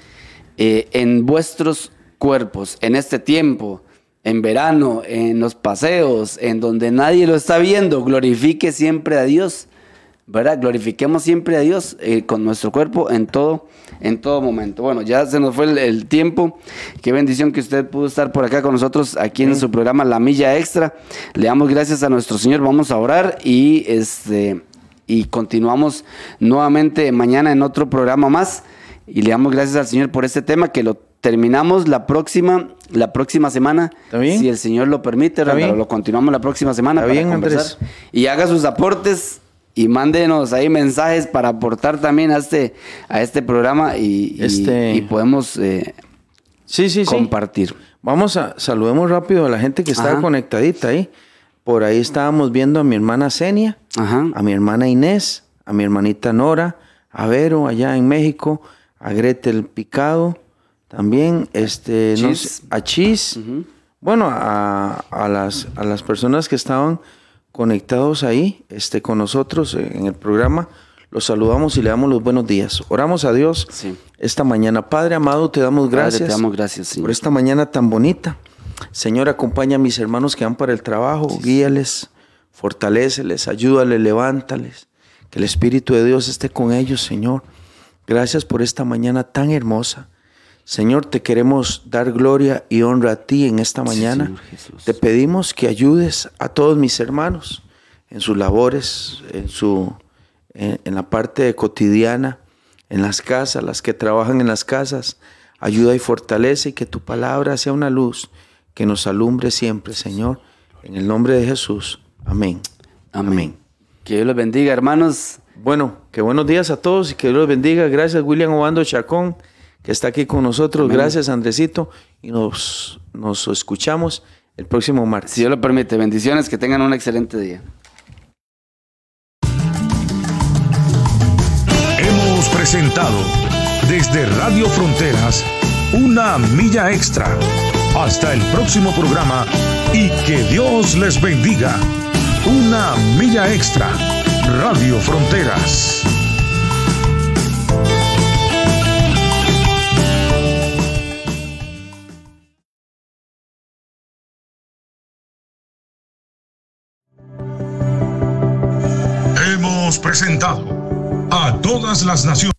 eh, en vuestros cuerpos, en este tiempo, en verano, en los paseos, en donde nadie lo está viendo. Glorifique siempre a Dios. ¿Verdad? Glorifiquemos siempre a Dios eh, con nuestro cuerpo en todo, en todo momento. Bueno, ya se nos fue el, el tiempo. Qué bendición que usted pudo estar por acá con nosotros aquí en su programa La Milla Extra. Le damos gracias a nuestro Señor. Vamos a orar y este y continuamos nuevamente mañana en otro programa más. Y le damos gracias al Señor por este tema que lo terminamos la próxima, la próxima semana. ¿Está bien? Si el Señor lo permite, ¿Está Randall, lo continuamos la próxima semana ¿Está para bien, conversar. Andrés? Y haga sus aportes y mándenos ahí mensajes para aportar también a este, a este programa y, y- Este- y podemos eh, Sí, sí, sí. compartir. Vamos a saludemos rápido a la gente que está Ajá. conectadita ahí. Por ahí estábamos viendo a mi hermana Senia, Ajá. a mi hermana Inés, a mi hermanita Nora, a Vero allá en México, a Gretel Picado, también este, no Chis. sé, a Chis. Bueno, a, a las, a las personas que estaban conectados ahí este, con nosotros en el programa, los saludamos y le damos los buenos días. Oramos a Dios Sí. esta mañana. Padre amado, te damos Padre, gracias te damos gracias, por Señor. esta mañana tan bonita. Señor, acompaña a mis hermanos que van para el trabajo, guíales, fortaléceles, ayúdales, levántales. Que el Espíritu de Dios esté con ellos, Señor. Gracias por esta mañana tan hermosa. Señor, te queremos dar gloria y honra a ti en esta mañana. te pedimos que ayudes a todos mis hermanos en sus labores, en, su, en, la parte cotidiana, en las casas, las que trabajan en las casas. Ayuda y fortalece y que tu palabra sea una luz que nos alumbre siempre, Señor. En el nombre de Jesús. Amén. Amén. Que Dios los bendiga, hermanos. Bueno, que buenos días a todos y que Dios los bendiga. Gracias, William Obando Chacón que está aquí con nosotros. Gracias, Andresito. Y nos, nos escuchamos el próximo martes. Si Dios lo permite. Bendiciones, que tengan un excelente día. Hemos presentado desde Radio Fronteras una milla extra. Hasta el próximo programa y que Dios les bendiga. Una milla extra. Radio Fronteras. Presentado a todas las naciones.